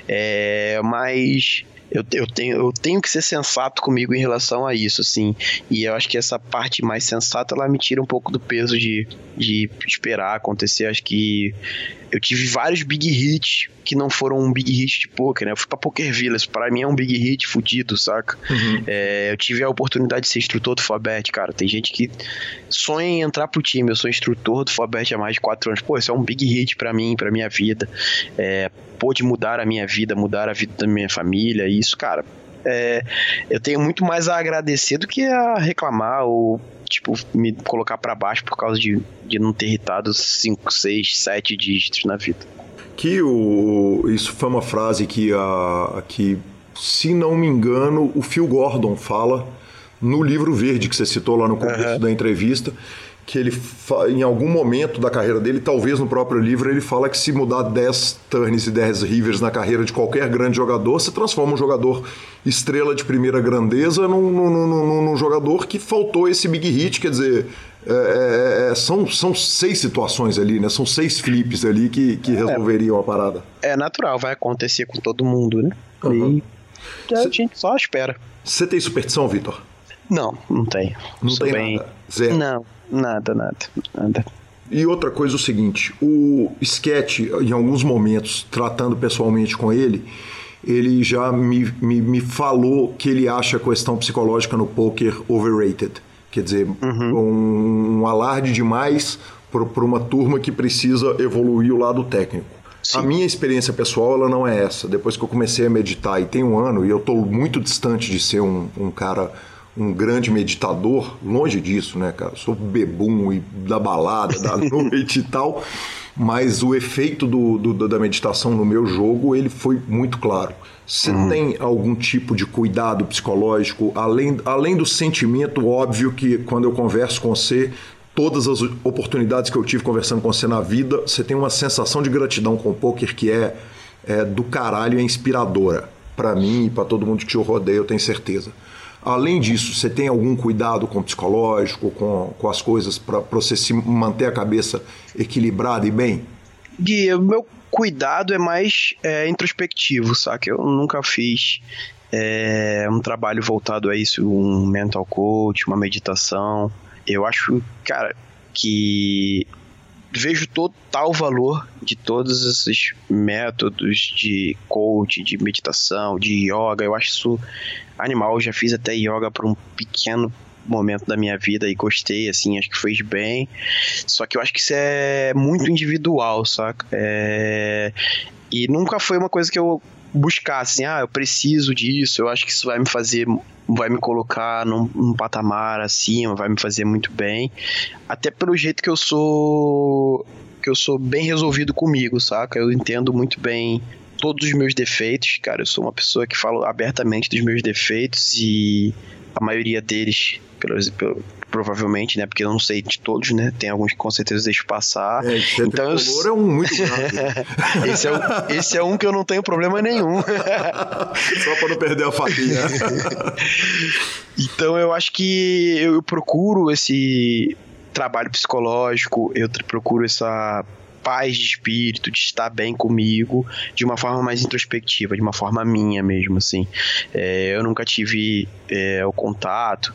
É, mas eu, eu, tenho, eu tenho que ser sensato comigo em relação a isso, assim. E eu acho que essa parte mais sensata, ela me tira um pouco do peso de, de esperar acontecer. Acho que eu tive vários big hits que não foram um big hit de poker, né? Eu fui pra Poker Villas, pra mim é um big hit fudido, saca? Uhum. É, eu tive a oportunidade de ser instrutor do Fabet, cara. Tem gente que sonha em entrar pro time. Eu sou instrutor do Fabet há mais de quatro anos. Pô, isso é um big hit pra mim, pra minha vida. É, pôde mudar a minha vida, mudar a vida da minha família. E isso, cara, é, eu tenho muito mais a agradecer do que a reclamar ou tipo, me colocar para baixo por causa de, de não ter irritado 5, 6, 7 dígitos na vida. Que o, isso foi uma frase que, a, que, se não me engano, o Phil Gordon fala no livro verde que você citou lá no começo uhum. da entrevista, que ele em algum momento da carreira dele, talvez no próprio livro, ele fala que se mudar 10 turns e 10 rivers na carreira de qualquer grande jogador, você transforma um jogador estrela de primeira grandeza num, num, num, num jogador que faltou esse big hit, quer dizer, é, é, é, são, são seis situações ali, né? São seis flips ali que, que é. resolveriam a parada. É natural, vai acontecer com todo mundo, né? Uhum. E a gente só espera. Você tem superstição, Vitor? Não, não tenho. Não Sou tem bem... nada? Zero? Não, nada, nada, nada. E outra coisa é o seguinte, o Sketch, em alguns momentos, tratando pessoalmente com ele, ele já me, me, me falou que ele acha a questão psicológica no poker overrated. Quer dizer, uhum. um, um, alarde demais para uma turma que precisa evoluir o lado técnico. Sim. A minha experiência pessoal ela não é essa. Depois que eu comecei a meditar, e tem um ano, e eu estou muito distante de ser um, um cara um grande meditador, longe disso, né, cara? Sou bebum e da balada, da noite e tal. mas o efeito do, do, da meditação no meu jogo ele foi muito claro. Você uhum. tem algum tipo de cuidado psicológico, além, além do sentimento óbvio que quando eu converso com você, todas as oportunidades que eu tive conversando com você na vida, você tem uma sensação de gratidão com o poker que é, é do caralho, é inspiradora. para mim e para todo mundo que te rodeia, eu tenho certeza. Além disso, você tem algum cuidado com o psicológico, com, com as coisas, para você se manter a cabeça equilibrada e bem? Gui, o meu cuidado é mais é, introspectivo, sabe? Eu nunca fiz é, um trabalho voltado a isso, um mental coach, uma meditação. Eu acho, cara, que vejo total valor de todos esses métodos de coach, de meditação, de yoga. Eu acho isso animal. Já fiz até yoga por um pequeno momento da minha vida e gostei, assim, acho que fez bem. Só que eu acho que isso é muito individual, saca? É... E nunca foi uma coisa que eu buscasse, assim, ah, eu preciso disso, eu acho que isso vai me fazer, vai me colocar num, num patamar acima, vai me fazer muito bem. Até pelo jeito que eu sou que eu sou bem resolvido comigo, saca? Eu entendo muito bem todos os meus defeitos, cara. Eu sou uma pessoa que fala abertamente dos meus defeitos e a maioria deles, pelo, pelo, provavelmente, né? Porque eu não sei de todos, né? Tem alguns que com certeza deixo passar. É, então eu... é um muito esse, é um, esse é um que eu não tenho problema nenhum. Só para não perder a família. então eu acho que eu procuro esse trabalho psicológico, eu procuro essa paz de espírito, de estar bem comigo, de uma forma mais introspectiva, de uma forma minha mesmo, assim. É, eu nunca tive é, o contato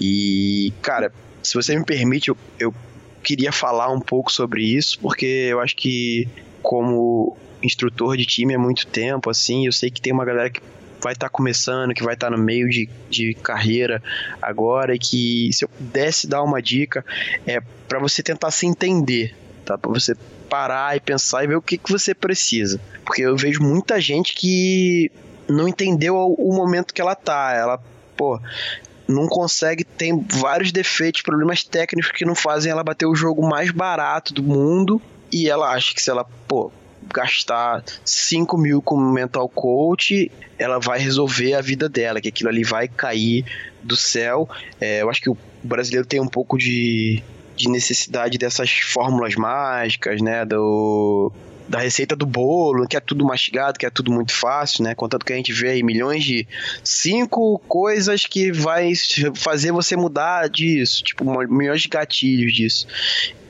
e, cara, se você me permite, eu, eu queria falar um pouco sobre isso, porque eu acho que como instrutor de time há muito tempo, assim, eu sei que tem uma galera que vai estar tá começando, que vai estar tá no meio de, de carreira agora e que se eu pudesse dar uma dica é para você tentar se entender, tá? Para você parar e pensar e ver o que, que você precisa. Porque eu vejo muita gente que não entendeu o momento que ela tá. Ela, pô, não consegue, tem vários defeitos, problemas técnicos que não fazem ela bater o jogo mais barato do mundo. E ela acha que se ela, pô, gastar 5 mil com mental coach, ela vai resolver a vida dela, que aquilo ali vai cair do céu. É, eu acho que o brasileiro tem um pouco de de necessidade dessas fórmulas mágicas, né? Do, da receita do bolo, que é tudo mastigado, que é tudo muito fácil, né? Contanto que a gente vê aí milhões de cinco coisas que vai fazer você mudar disso, tipo, milhões de gatilhos disso.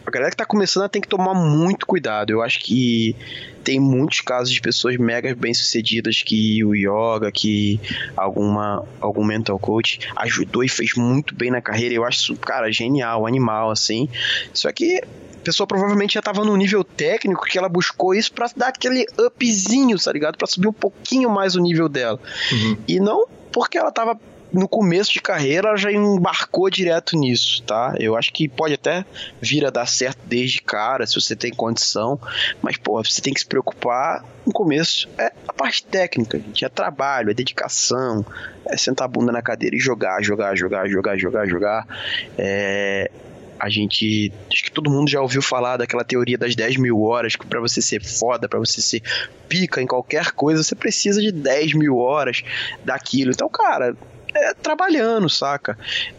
A galera que tá começando tem que tomar muito cuidado. Eu acho que tem muitos casos de pessoas mega bem-sucedidas que o yoga, que alguma, algum mental coach ajudou e fez muito bem na carreira. Eu acho isso, cara, genial, animal, assim. Só que a pessoa provavelmente já estava no nível técnico que ela buscou isso para dar aquele upzinho, tá ligado? Para subir um pouquinho mais o nível dela. Uhum. E não porque ela tava no começo de carreira já embarcou direto nisso, tá? Eu acho que pode até vir a dar certo desde cara, se você tem condição, mas, pô, você tem que se preocupar no começo. É a parte técnica, gente, é trabalho, é dedicação, é sentar a bunda na cadeira e jogar, jogar, jogar, jogar, jogar, jogar. É, a gente. Acho que todo mundo já ouviu falar daquela teoria das 10 mil horas, que pra você ser foda, para você ser pica em qualquer coisa, você precisa de 10 mil horas daquilo. Então, cara, é, trabalhando, saca?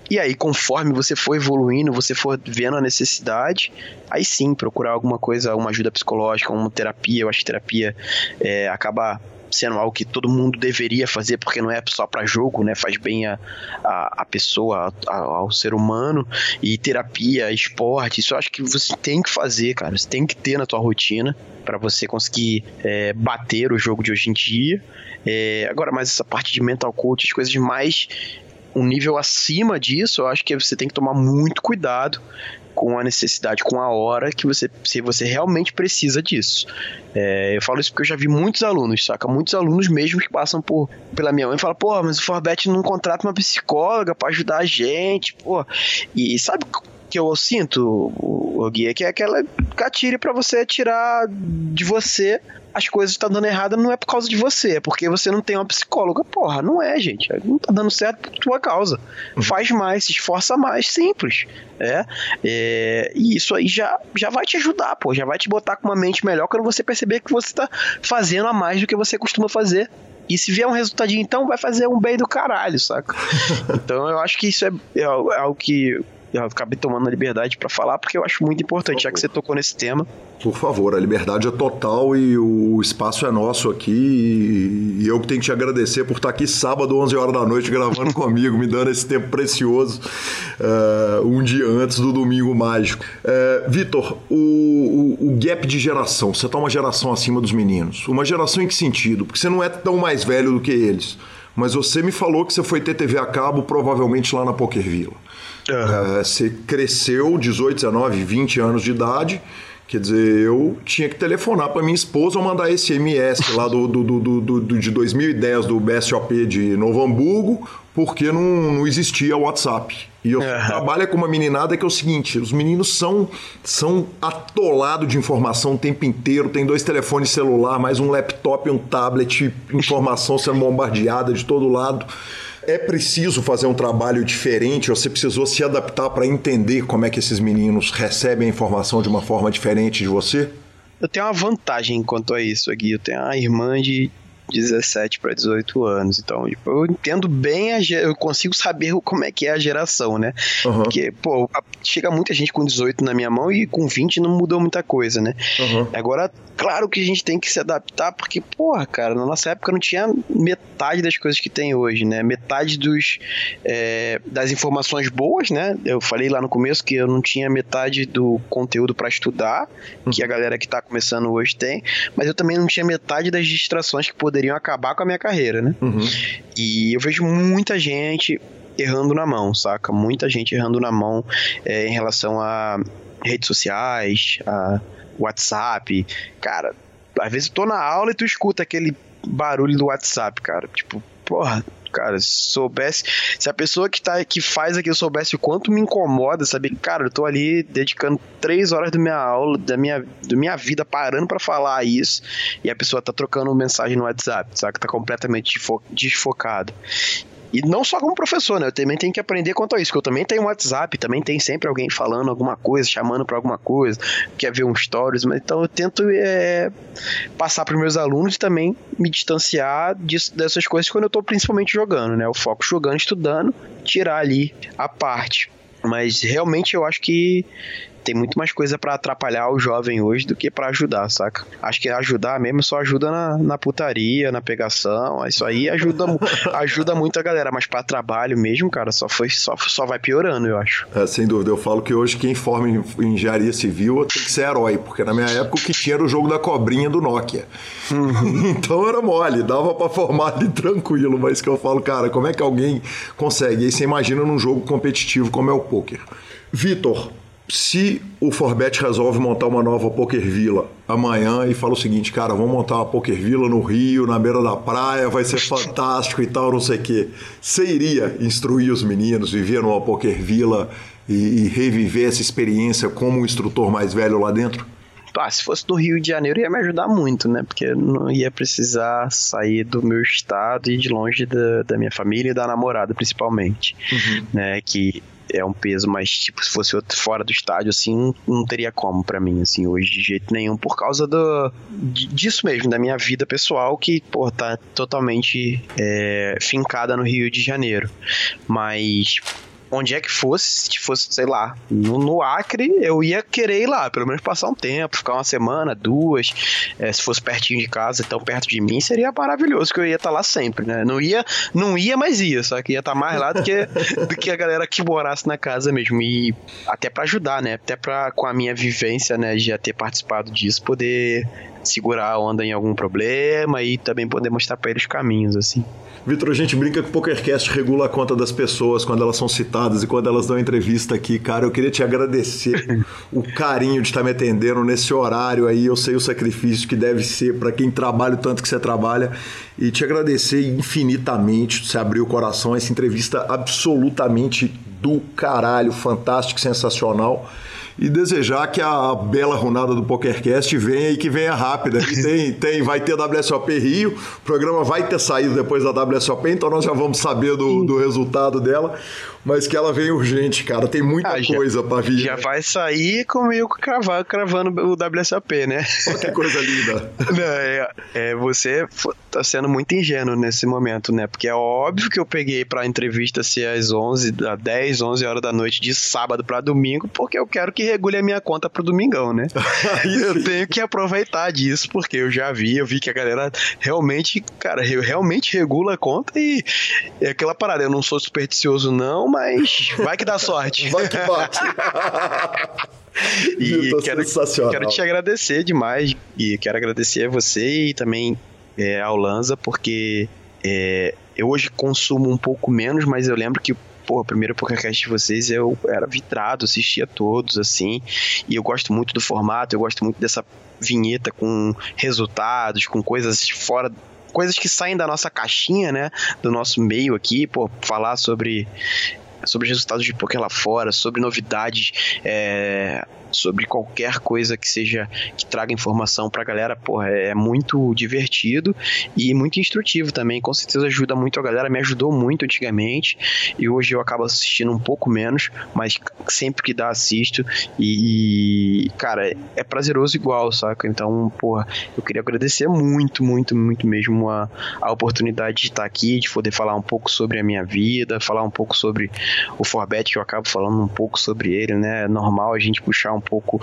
E aí, conforme você for evoluindo, você for vendo a necessidade, aí sim, procurar alguma coisa, uma ajuda psicológica, uma terapia. Eu acho que terapia é, acaba sendo algo que todo mundo deveria fazer, porque não é só para jogo, né? Faz bem a, a, a pessoa, a, ao ser humano. E terapia, esporte, isso eu acho que você tem que fazer, cara. Você tem que ter na tua rotina para você conseguir é, bater o jogo de hoje em dia. É, agora, mas essa parte de mental coach, as coisas mais um nível acima disso, eu acho que você tem que tomar muito cuidado com a necessidade, com a hora que você, se você realmente precisa disso. É, eu falo isso porque eu já vi muitos alunos, saca? Muitos alunos mesmo que passam por, pela minha mãe e falam, pô, mas o Forbet não contrata uma psicóloga para ajudar a gente, pô. E sabe que eu sinto, o, o guia, que é aquela atire para você tirar de você as coisas estão dando errado não é por causa de você, é porque você não tem uma psicóloga. Porra, não é, gente. Não tá dando certo por tua causa. Uhum. Faz mais, se esforça mais, simples. É, é, e isso aí já, já vai te ajudar, pô. Já vai te botar com uma mente melhor quando você perceber que você tá fazendo a mais do que você costuma fazer. E se vier um resultadinho, então vai fazer um bem do caralho, saca? então eu acho que isso é, é, é algo que eu acabei tomando a liberdade para falar porque eu acho muito importante, já que você tocou nesse tema. Por favor, a liberdade é total e o espaço é nosso aqui. E eu que tenho que te agradecer por estar aqui sábado, 11 horas da noite, gravando comigo, me dando esse tempo precioso, uh, um dia antes do domingo mágico. Uh, Vitor, o, o, o, gap de geração, você está uma geração acima dos meninos. Uma geração em que sentido? Porque você não é tão mais velho do que eles. Mas você me falou que você foi ter TV a cabo provavelmente lá na Poker Villa. Uhum. você cresceu 18, 19, 20 anos de idade. Quer dizer, eu tinha que telefonar para minha esposa ou mandar SMS lá do, do, do, do, do de 2010 do BSOP de Novo Hamburgo, porque não, não existia WhatsApp. E eu uhum. trabalho com uma meninada que é o seguinte: os meninos são, são atolados de informação o tempo inteiro, tem dois telefones celular, mais um laptop, um tablet, informação sendo bombardeada de todo lado é preciso fazer um trabalho diferente? Você precisou se adaptar para entender como é que esses meninos recebem a informação de uma forma diferente de você? Eu tenho uma vantagem quanto a isso aqui. Eu tenho uma irmã de 17 para 18 anos. Então, tipo, eu entendo bem, a, eu consigo saber como é que é a geração, né? Uhum. Porque, pô, chega muita gente com 18 na minha mão e com 20 não mudou muita coisa, né? Uhum. Agora, claro que a gente tem que se adaptar, porque, porra, cara, na nossa época não tinha metade das coisas que tem hoje, né? Metade dos, é, das informações boas, né? Eu falei lá no começo que eu não tinha metade do conteúdo para estudar, uhum. que a galera que tá começando hoje tem, mas eu também não tinha metade das distrações que poderiam poderiam acabar com a minha carreira, né? Uhum. E eu vejo muita gente errando na mão, saca? Muita gente errando na mão é, em relação a redes sociais, a WhatsApp. Cara, às vezes eu tô na aula e tu escuta aquele barulho do WhatsApp, cara. Tipo, porra, cara, se soubesse, se a pessoa que tá que faz aquilo soubesse o quanto me incomoda, saber, cara, eu tô ali dedicando três horas da minha aula, da minha, da minha vida parando para falar isso, e a pessoa tá trocando mensagem no WhatsApp, sabe, que tá completamente desfocado. E não só como professor, né? Eu também tenho que aprender quanto a isso, porque eu também tenho WhatsApp, também tem sempre alguém falando alguma coisa, chamando para alguma coisa, quer ver um stories, mas então eu tento é, passar para meus alunos e também me distanciar disso, dessas coisas quando eu estou principalmente jogando, né? O foco jogando, estudando, tirar ali a parte. Mas realmente eu acho que tem muito mais coisa para atrapalhar o jovem hoje do que para ajudar, saca? Acho que ajudar mesmo só ajuda na, na putaria, na pegação, isso aí ajuda, ajuda muito a galera, mas para trabalho mesmo, cara, só foi só, só vai piorando, eu acho. É, sem dúvida, eu falo que hoje quem forma em, engenharia civil tem que ser herói, porque na minha época o que tinha era o jogo da cobrinha do Nokia. Uhum. então era mole, dava para formar ali tranquilo, mas que eu falo, cara, como é que alguém consegue? Aí você imagina num jogo competitivo como é o poker. Vitor, se o Forbet resolve montar uma nova Poker Villa amanhã e fala o seguinte, cara, vamos montar uma Poker Villa no Rio, na beira da praia, vai ser fantástico e tal, não sei o quê. Você iria instruir os meninos, viver numa Poker Villa e, e reviver essa experiência como um instrutor mais velho lá dentro? Ah, se fosse do Rio de Janeiro ia me ajudar muito, né? Porque não ia precisar sair do meu estado e de longe da, da minha família e da namorada, principalmente. Uhum. Né? Que é um peso, mas tipo, se fosse fora do estádio, assim, não teria como para mim, assim, hoje de jeito nenhum, por causa do, disso mesmo, da minha vida pessoal, que, pô, tá totalmente é, fincada no Rio de Janeiro. Mas onde é que fosse, se fosse, sei lá, no, no, Acre, eu ia querer ir lá, pelo menos passar um tempo, ficar uma semana, duas, é, se fosse pertinho de casa, tão perto de mim, seria maravilhoso, que eu ia estar tá lá sempre, né? Não ia, não ia, mas ia, só que ia estar tá mais lá do que, do que a galera que morasse na casa mesmo, e até para ajudar, né? Até para com a minha vivência, né, de já ter participado disso, poder segurar a onda em algum problema e também poder mostrar para eles caminhos, assim. Vitor, a gente brinca que o PokerCast regula a conta das pessoas quando elas são citadas e quando elas dão entrevista aqui. Cara, eu queria te agradecer o carinho de estar me atendendo nesse horário aí. Eu sei o sacrifício que deve ser para quem trabalha o tanto que você trabalha. E te agradecer infinitamente. Você abriu o coração. Essa entrevista absolutamente do caralho, fantástico, sensacional. E desejar que a bela runada do PokerCast venha e que venha rápida. E tem, tem, vai ter WSOP Rio, o programa vai ter saído depois da WSOP, então nós já vamos saber do, do resultado dela mas que ela vem urgente, cara. Tem muita ah, coisa para vir. Já vai sair comigo cravando, cravando o WSAP, né? Olha que coisa linda. Não, é, é, você tá sendo muito ingênuo nesse momento, né? Porque é óbvio que eu peguei pra entrevista ser às 11, às 10, 11 horas da noite de sábado para domingo, porque eu quero que regule a minha conta pro domingão, né? eu tenho que aproveitar disso, porque eu já vi, eu vi que a galera realmente, cara, realmente regula a conta e é aquela parada. Eu não sou supersticioso, não, mas vai que dá sorte. vai que bate. e quero, quero te agradecer demais. E quero agradecer a você e também é, ao Lanza, porque é, eu hoje consumo um pouco menos, mas eu lembro que o primeiro podcast de vocês eu era vitrado, assistia todos, assim, e eu gosto muito do formato, eu gosto muito dessa vinheta com resultados, com coisas fora coisas que saem da nossa caixinha, né? Do nosso meio aqui, pô, falar sobre sobre os resultados de poker lá fora, sobre novidades, é, sobre qualquer coisa que seja que traga informação pra galera, porra, é muito divertido e muito instrutivo também. Com certeza ajuda muito a galera, me ajudou muito antigamente e hoje eu acabo assistindo um pouco menos, mas sempre que dá assisto e, cara, é prazeroso igual, saca? Então, porra, eu queria agradecer muito, muito, muito mesmo a, a oportunidade de estar aqui, de poder falar um pouco sobre a minha vida, falar um pouco sobre o Forbet, que eu acabo falando um pouco sobre ele, né? É normal a gente puxar um pouco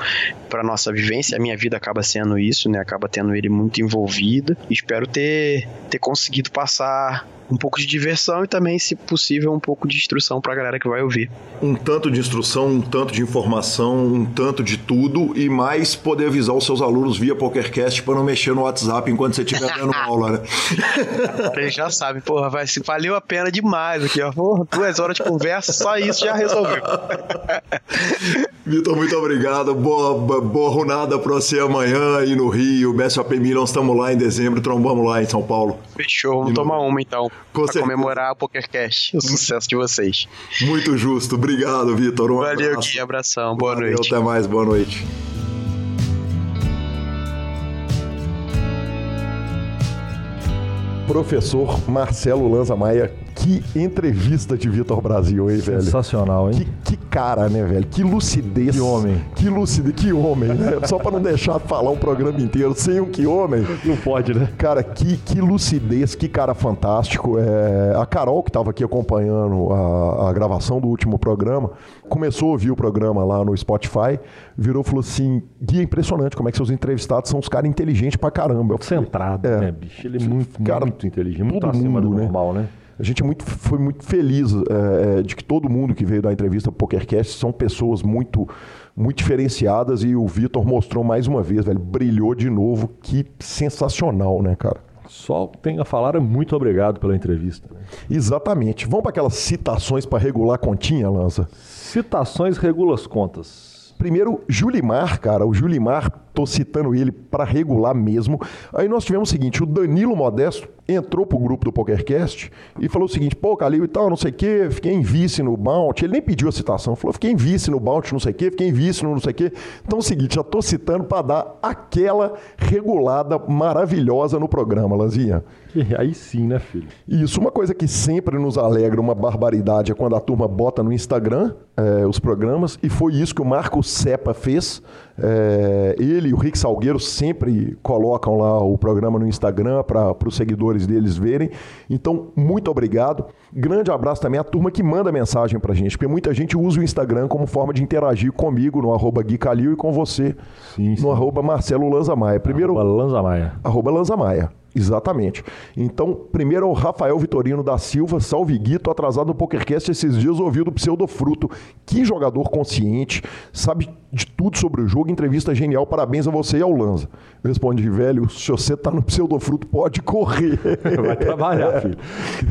para nossa vivência. A minha vida acaba sendo isso, né? Acaba tendo ele muito envolvido. Espero ter, ter conseguido passar um pouco de diversão e também, se possível, um pouco de instrução para a galera que vai ouvir. Um tanto de instrução, um tanto de informação, um tanto de tudo e mais poder avisar os seus alunos via PokerCast para não mexer no WhatsApp enquanto você estiver dando aula, né? Eles já sabem, porra, vai, se valeu a pena demais aqui, ó. Porra, duas horas de conversa, só isso já resolveu. Vitor, muito obrigado. Boa, boa runada para você amanhã aí no Rio. BSOP Millions, estamos lá em dezembro, trombamos lá em São Paulo. Fechou, vamos tomar uma então. Com pra certeza. comemorar o PokerCast, o sucesso de vocês. Muito justo. Obrigado, Vitor. Um Valeu, abraço. Gui. Abração. Boa Valeu, noite. Até mais. Boa noite. Professor Marcelo Lanza Maia que entrevista de Vitor Brasil, hein, velho? Sensacional, hein? Que, que, cara, né, velho? Que lucidez. Que homem. Que lucidez, que homem, né? Só para não deixar falar um programa inteiro sem um que homem. Não pode, né? Cara, que, que lucidez, que cara fantástico. É, a Carol, que estava aqui acompanhando a, a gravação do último programa, começou a ouvir o programa lá no Spotify, virou e falou assim: Gui, é impressionante como é que seus entrevistados são uns caras inteligentes pra caramba. Centrado, é, né, bicho? Ele é muito, cara, muito inteligente, muito acima mundo, do normal, né? né? A gente muito, foi muito feliz é, de que todo mundo que veio dar entrevista para o PokerCast são pessoas muito, muito diferenciadas e o Vitor mostrou mais uma vez, velho, brilhou de novo. Que sensacional, né, cara? Só tenho a falar, muito obrigado pela entrevista. Né? Exatamente. Vamos para aquelas citações para regular a continha, Lança? Citações regula as contas. Primeiro, Julimar, cara. O Julimar, tô citando ele para regular mesmo. Aí nós tivemos o seguinte: o Danilo Modesto entrou pro grupo do PokerCast e falou o seguinte: pô, Calil e tal, não sei o quê, fiquei em vice no Bounty. Ele nem pediu a citação, falou: fiquei em vice no Bounty, não sei o quê, fiquei em vice no não sei o quê. Então é o seguinte: já tô citando para dar aquela regulada maravilhosa no programa, Lanzinha. Aí sim, né, filho? Isso, uma coisa que sempre nos alegra uma barbaridade é quando a turma bota no Instagram é, os programas, e foi isso que o Marco Sepa fez. É, ele e o Rick Salgueiro sempre colocam lá o programa no Instagram para os seguidores deles verem. Então, muito obrigado. Grande abraço também à turma que manda mensagem para a gente, porque muita gente usa o Instagram como forma de interagir comigo no arroba Gui Calil e com você sim, sim. no arroba Marcelo Lanza Maia. Primeiro, arroba Lanza Maia. Arroba Lanza Maia. Exatamente. Então, primeiro é o Rafael Vitorino da Silva, salve Guito, atrasado no PokerCast esses dias, ouviu do Pseudofruto. Que jogador consciente, sabe de tudo sobre o jogo, entrevista genial, parabéns a você e ao Lanza. Eu respondi, velho, se você tá no Pseudofruto, pode correr. Vai trabalhar, filho.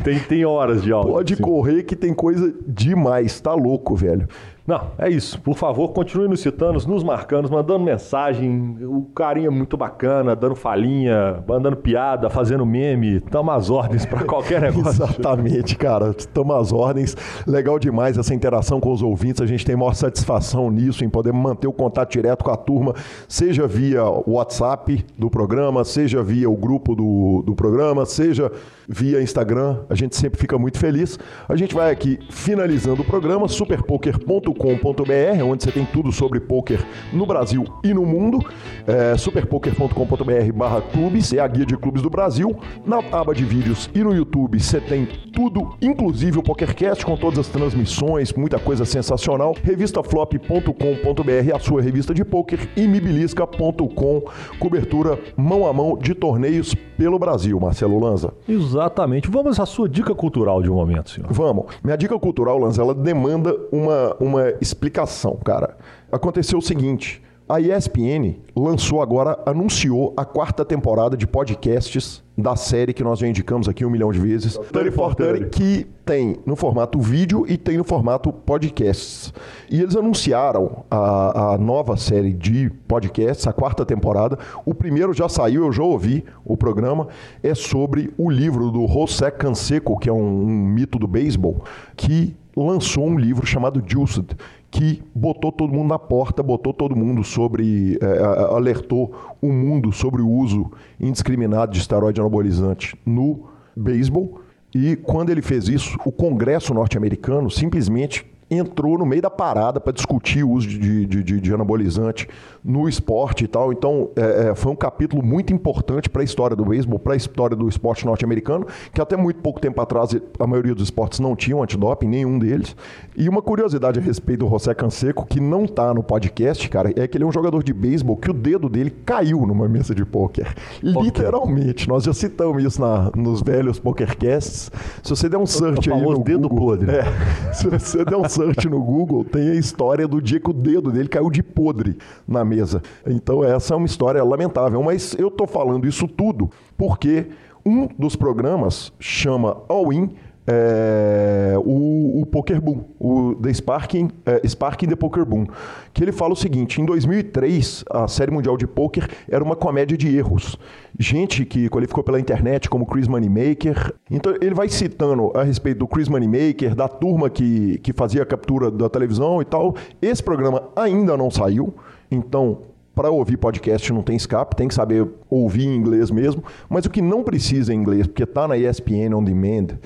Tem, tem horas de aula. Pode assim. correr que tem coisa demais, tá louco, velho. Não, é isso. Por favor, continue nos citando, nos marcando, mandando mensagem. O carinha é muito bacana, dando falinha, mandando piada, fazendo meme. Tamo às ordens para qualquer negócio. Exatamente, cara. Estamos às ordens. Legal demais essa interação com os ouvintes. A gente tem maior satisfação nisso, em poder manter o contato direto com a turma, seja via WhatsApp do programa, seja via o grupo do, do programa, seja via Instagram. A gente sempre fica muito feliz. A gente vai aqui finalizando o programa, superpoker.com superpoker.com.br, onde você tem tudo sobre poker no Brasil e no mundo. É, superpoker.com.br barra clubes, é a guia de clubes do Brasil. Na aba de vídeos e no YouTube você tem tudo, inclusive o PokerCast com todas as transmissões, muita coisa sensacional. Revistaflop.com.br, a sua revista de poker, e mibilisca.com, cobertura mão a mão de torneios pelo Brasil, Marcelo Lanza. Exatamente. Vamos à sua dica cultural de um momento, senhor. Vamos. Minha dica cultural, Lanza, ela demanda uma, uma explicação, cara. Aconteceu o seguinte: a ESPN lançou agora, anunciou a quarta temporada de podcasts da série que nós já indicamos aqui um milhão de vezes, 30 for 30, que tem no formato vídeo e tem no formato podcasts. E eles anunciaram a, a nova série de podcasts, a quarta temporada. O primeiro já saiu, eu já ouvi o programa. É sobre o livro do José Canseco, que é um, um mito do beisebol, que lançou um livro chamado Juiced, que botou todo mundo na porta, botou todo mundo sobre, é, alertou o mundo sobre o uso indiscriminado de esteroide anabolizante no beisebol. E quando ele fez isso, o Congresso norte-americano simplesmente entrou no meio da parada para discutir o uso de, de, de, de, anabolizante no esporte e tal. Então, é, é, foi um capítulo muito importante para a história do beisebol, para a história do esporte norte-americano, que até muito pouco tempo atrás a maioria dos esportes não tinham antidoping, nenhum deles. E uma curiosidade a respeito do José Canseco, que não está no podcast, cara, é que ele é um jogador de beisebol que o dedo dele caiu numa mesa de pôquer. Literalmente. Nós já citamos isso na, nos velhos PokerCasts. Se você der um search aí no dedo Google, podre. É, se você der um search no Google, tem a história do dia que o dedo dele caiu de podre na mesa. Então essa é uma história lamentável, mas eu tô falando isso tudo porque um dos programas chama All In é, o, o, Poker Boom, o The Sparking, é, Sparking the Poker Boom, que ele fala o seguinte: em 2003, a série mundial de poker era uma comédia de erros. Gente que qualificou pela internet como Chris Moneymaker. Então ele vai citando a respeito do Chris Moneymaker, da turma que, que fazia a captura da televisão e tal. Esse programa ainda não saiu, então para ouvir podcast não tem escape, tem que saber ouvir em inglês mesmo, mas o que não precisa em inglês, porque está na ESPN On Demand,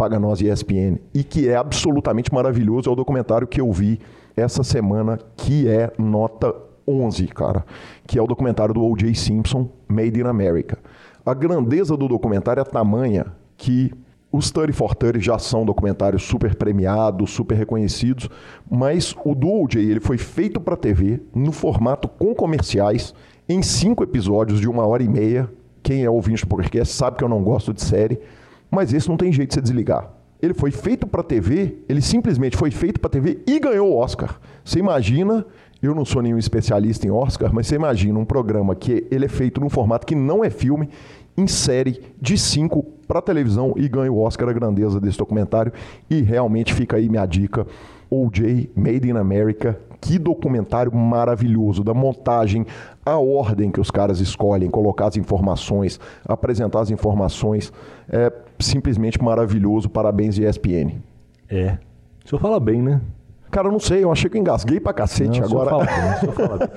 Paga Nós ESPN, e que é absolutamente maravilhoso, é o documentário que eu vi essa semana, que é nota 11, cara, que é o documentário do O.J. Simpson, Made in America. A grandeza do documentário é tamanha que os 30 for 30 já são documentários super premiados, super reconhecidos, mas o do O.J. ele foi feito para TV, no formato com comerciais, em cinco episódios de uma hora e meia. Quem é ouvinte do PokerCast sabe que eu não gosto de série, mas esse não tem jeito de você desligar. Ele foi feito para TV, ele simplesmente foi feito para TV e ganhou o Oscar. Você imagina, eu não sou nenhum especialista em Oscar, mas você imagina um programa que ele é feito num formato que não é filme, em série de cinco para televisão e ganha o Oscar a grandeza desse documentário. E realmente fica aí minha dica. OJ Made in America, que documentário maravilhoso, da montagem, a ordem que os caras escolhem, colocar as informações, apresentar as informações, é simplesmente maravilhoso. Parabéns, ESPN. É. O senhor fala bem, né? Cara, eu não sei, eu achei que eu engasguei pra cacete não, agora. O senhor, fala bem, o, senhor fala bem.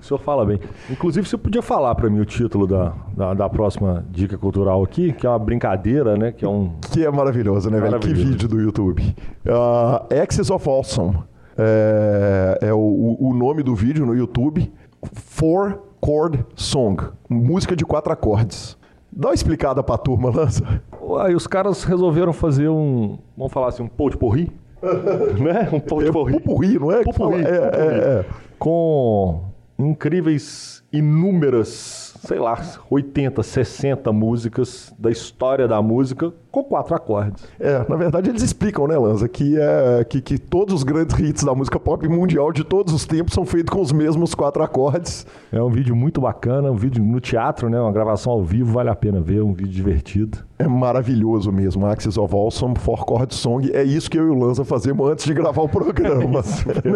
o senhor fala bem. Inclusive, você podia falar para mim o título da, da, da, próxima dica cultural aqui, que é uma brincadeira, né? Que é um. Que é maravilhoso, né, velho? Que vídeo do YouTube. Uh, Axis of Awesome é, é o, o nome do vídeo no YouTube. Four Chord Song. Música de quatro acordes. Dá uma explicada pra turma, Lança. Aí os caras resolveram fazer um. Vamos falar assim, um pot porri né? Um pouco é, Pupurri, não é? Pupurri, é, é, é, Com incríveis inúmeras sei lá, 80, 60 músicas da história da música com quatro acordes. É, na verdade eles explicam, né, Lanza, que, é, que, que todos os grandes hits da música pop mundial de todos os tempos são feitos com os mesmos quatro acordes. É um vídeo muito bacana, um vídeo no teatro, né, uma gravação ao vivo, vale a pena ver, um vídeo divertido. É maravilhoso mesmo, Axis of Awesome, Four Chord Song, é isso que eu e o Lanza fazemos antes de gravar o programa.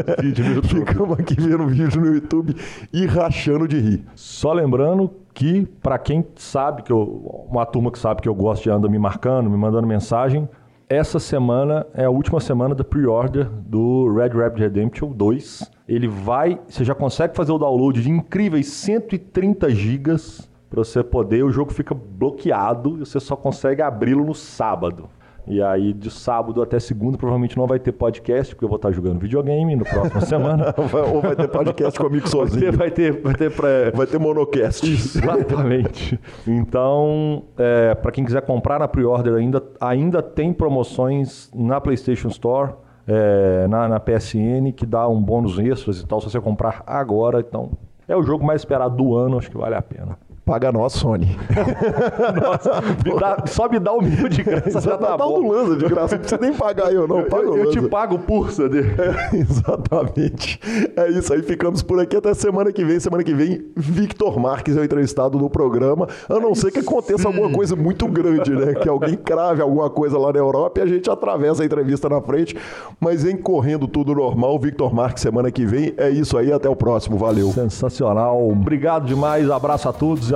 é vídeo no YouTube. Ficamos aqui vendo vídeo no YouTube e rachando de Só lembrando que, para quem sabe, que eu, uma turma que sabe que eu gosto de andar me marcando, me mandando mensagem, essa semana é a última semana da pre-order do Red Rapid Redemption 2. Ele vai, você já consegue fazer o download de incríveis 130 gigas para você poder, o jogo fica bloqueado e você só consegue abri-lo no sábado. E aí, de sábado até segunda, provavelmente não vai ter podcast, porque eu vou estar jogando videogame no próximo semana. Ou vai ter podcast comigo sozinho. Vai ter, vai ter, pré... vai ter monocast. Exatamente. Então, é, para quem quiser comprar na pre-order ainda, ainda tem promoções na PlayStation Store. É, na, na PSN que dá um bônus extras e tal se você comprar agora. Então, é o jogo mais esperado do ano, acho que vale a pena. Paga nós, Sony. Nossa, me dá, só me dá o mil de graça, já tá dá bom. do Lanza de graça, não precisa nem pagar eu não, paga eu, eu te pago por CD. É, exatamente. É isso aí, ficamos por aqui até semana que vem. Semana que vem, Victor Marques é o entrevistado no programa, a não ser que aconteça Sim. alguma coisa muito grande, né? Que alguém crave alguma coisa lá na Europa e a gente atravessa a entrevista na frente, mas em correndo tudo normal, Victor Marques semana que vem. É isso aí, até o próximo, valeu. Sensacional. Obrigado demais, abraço a todos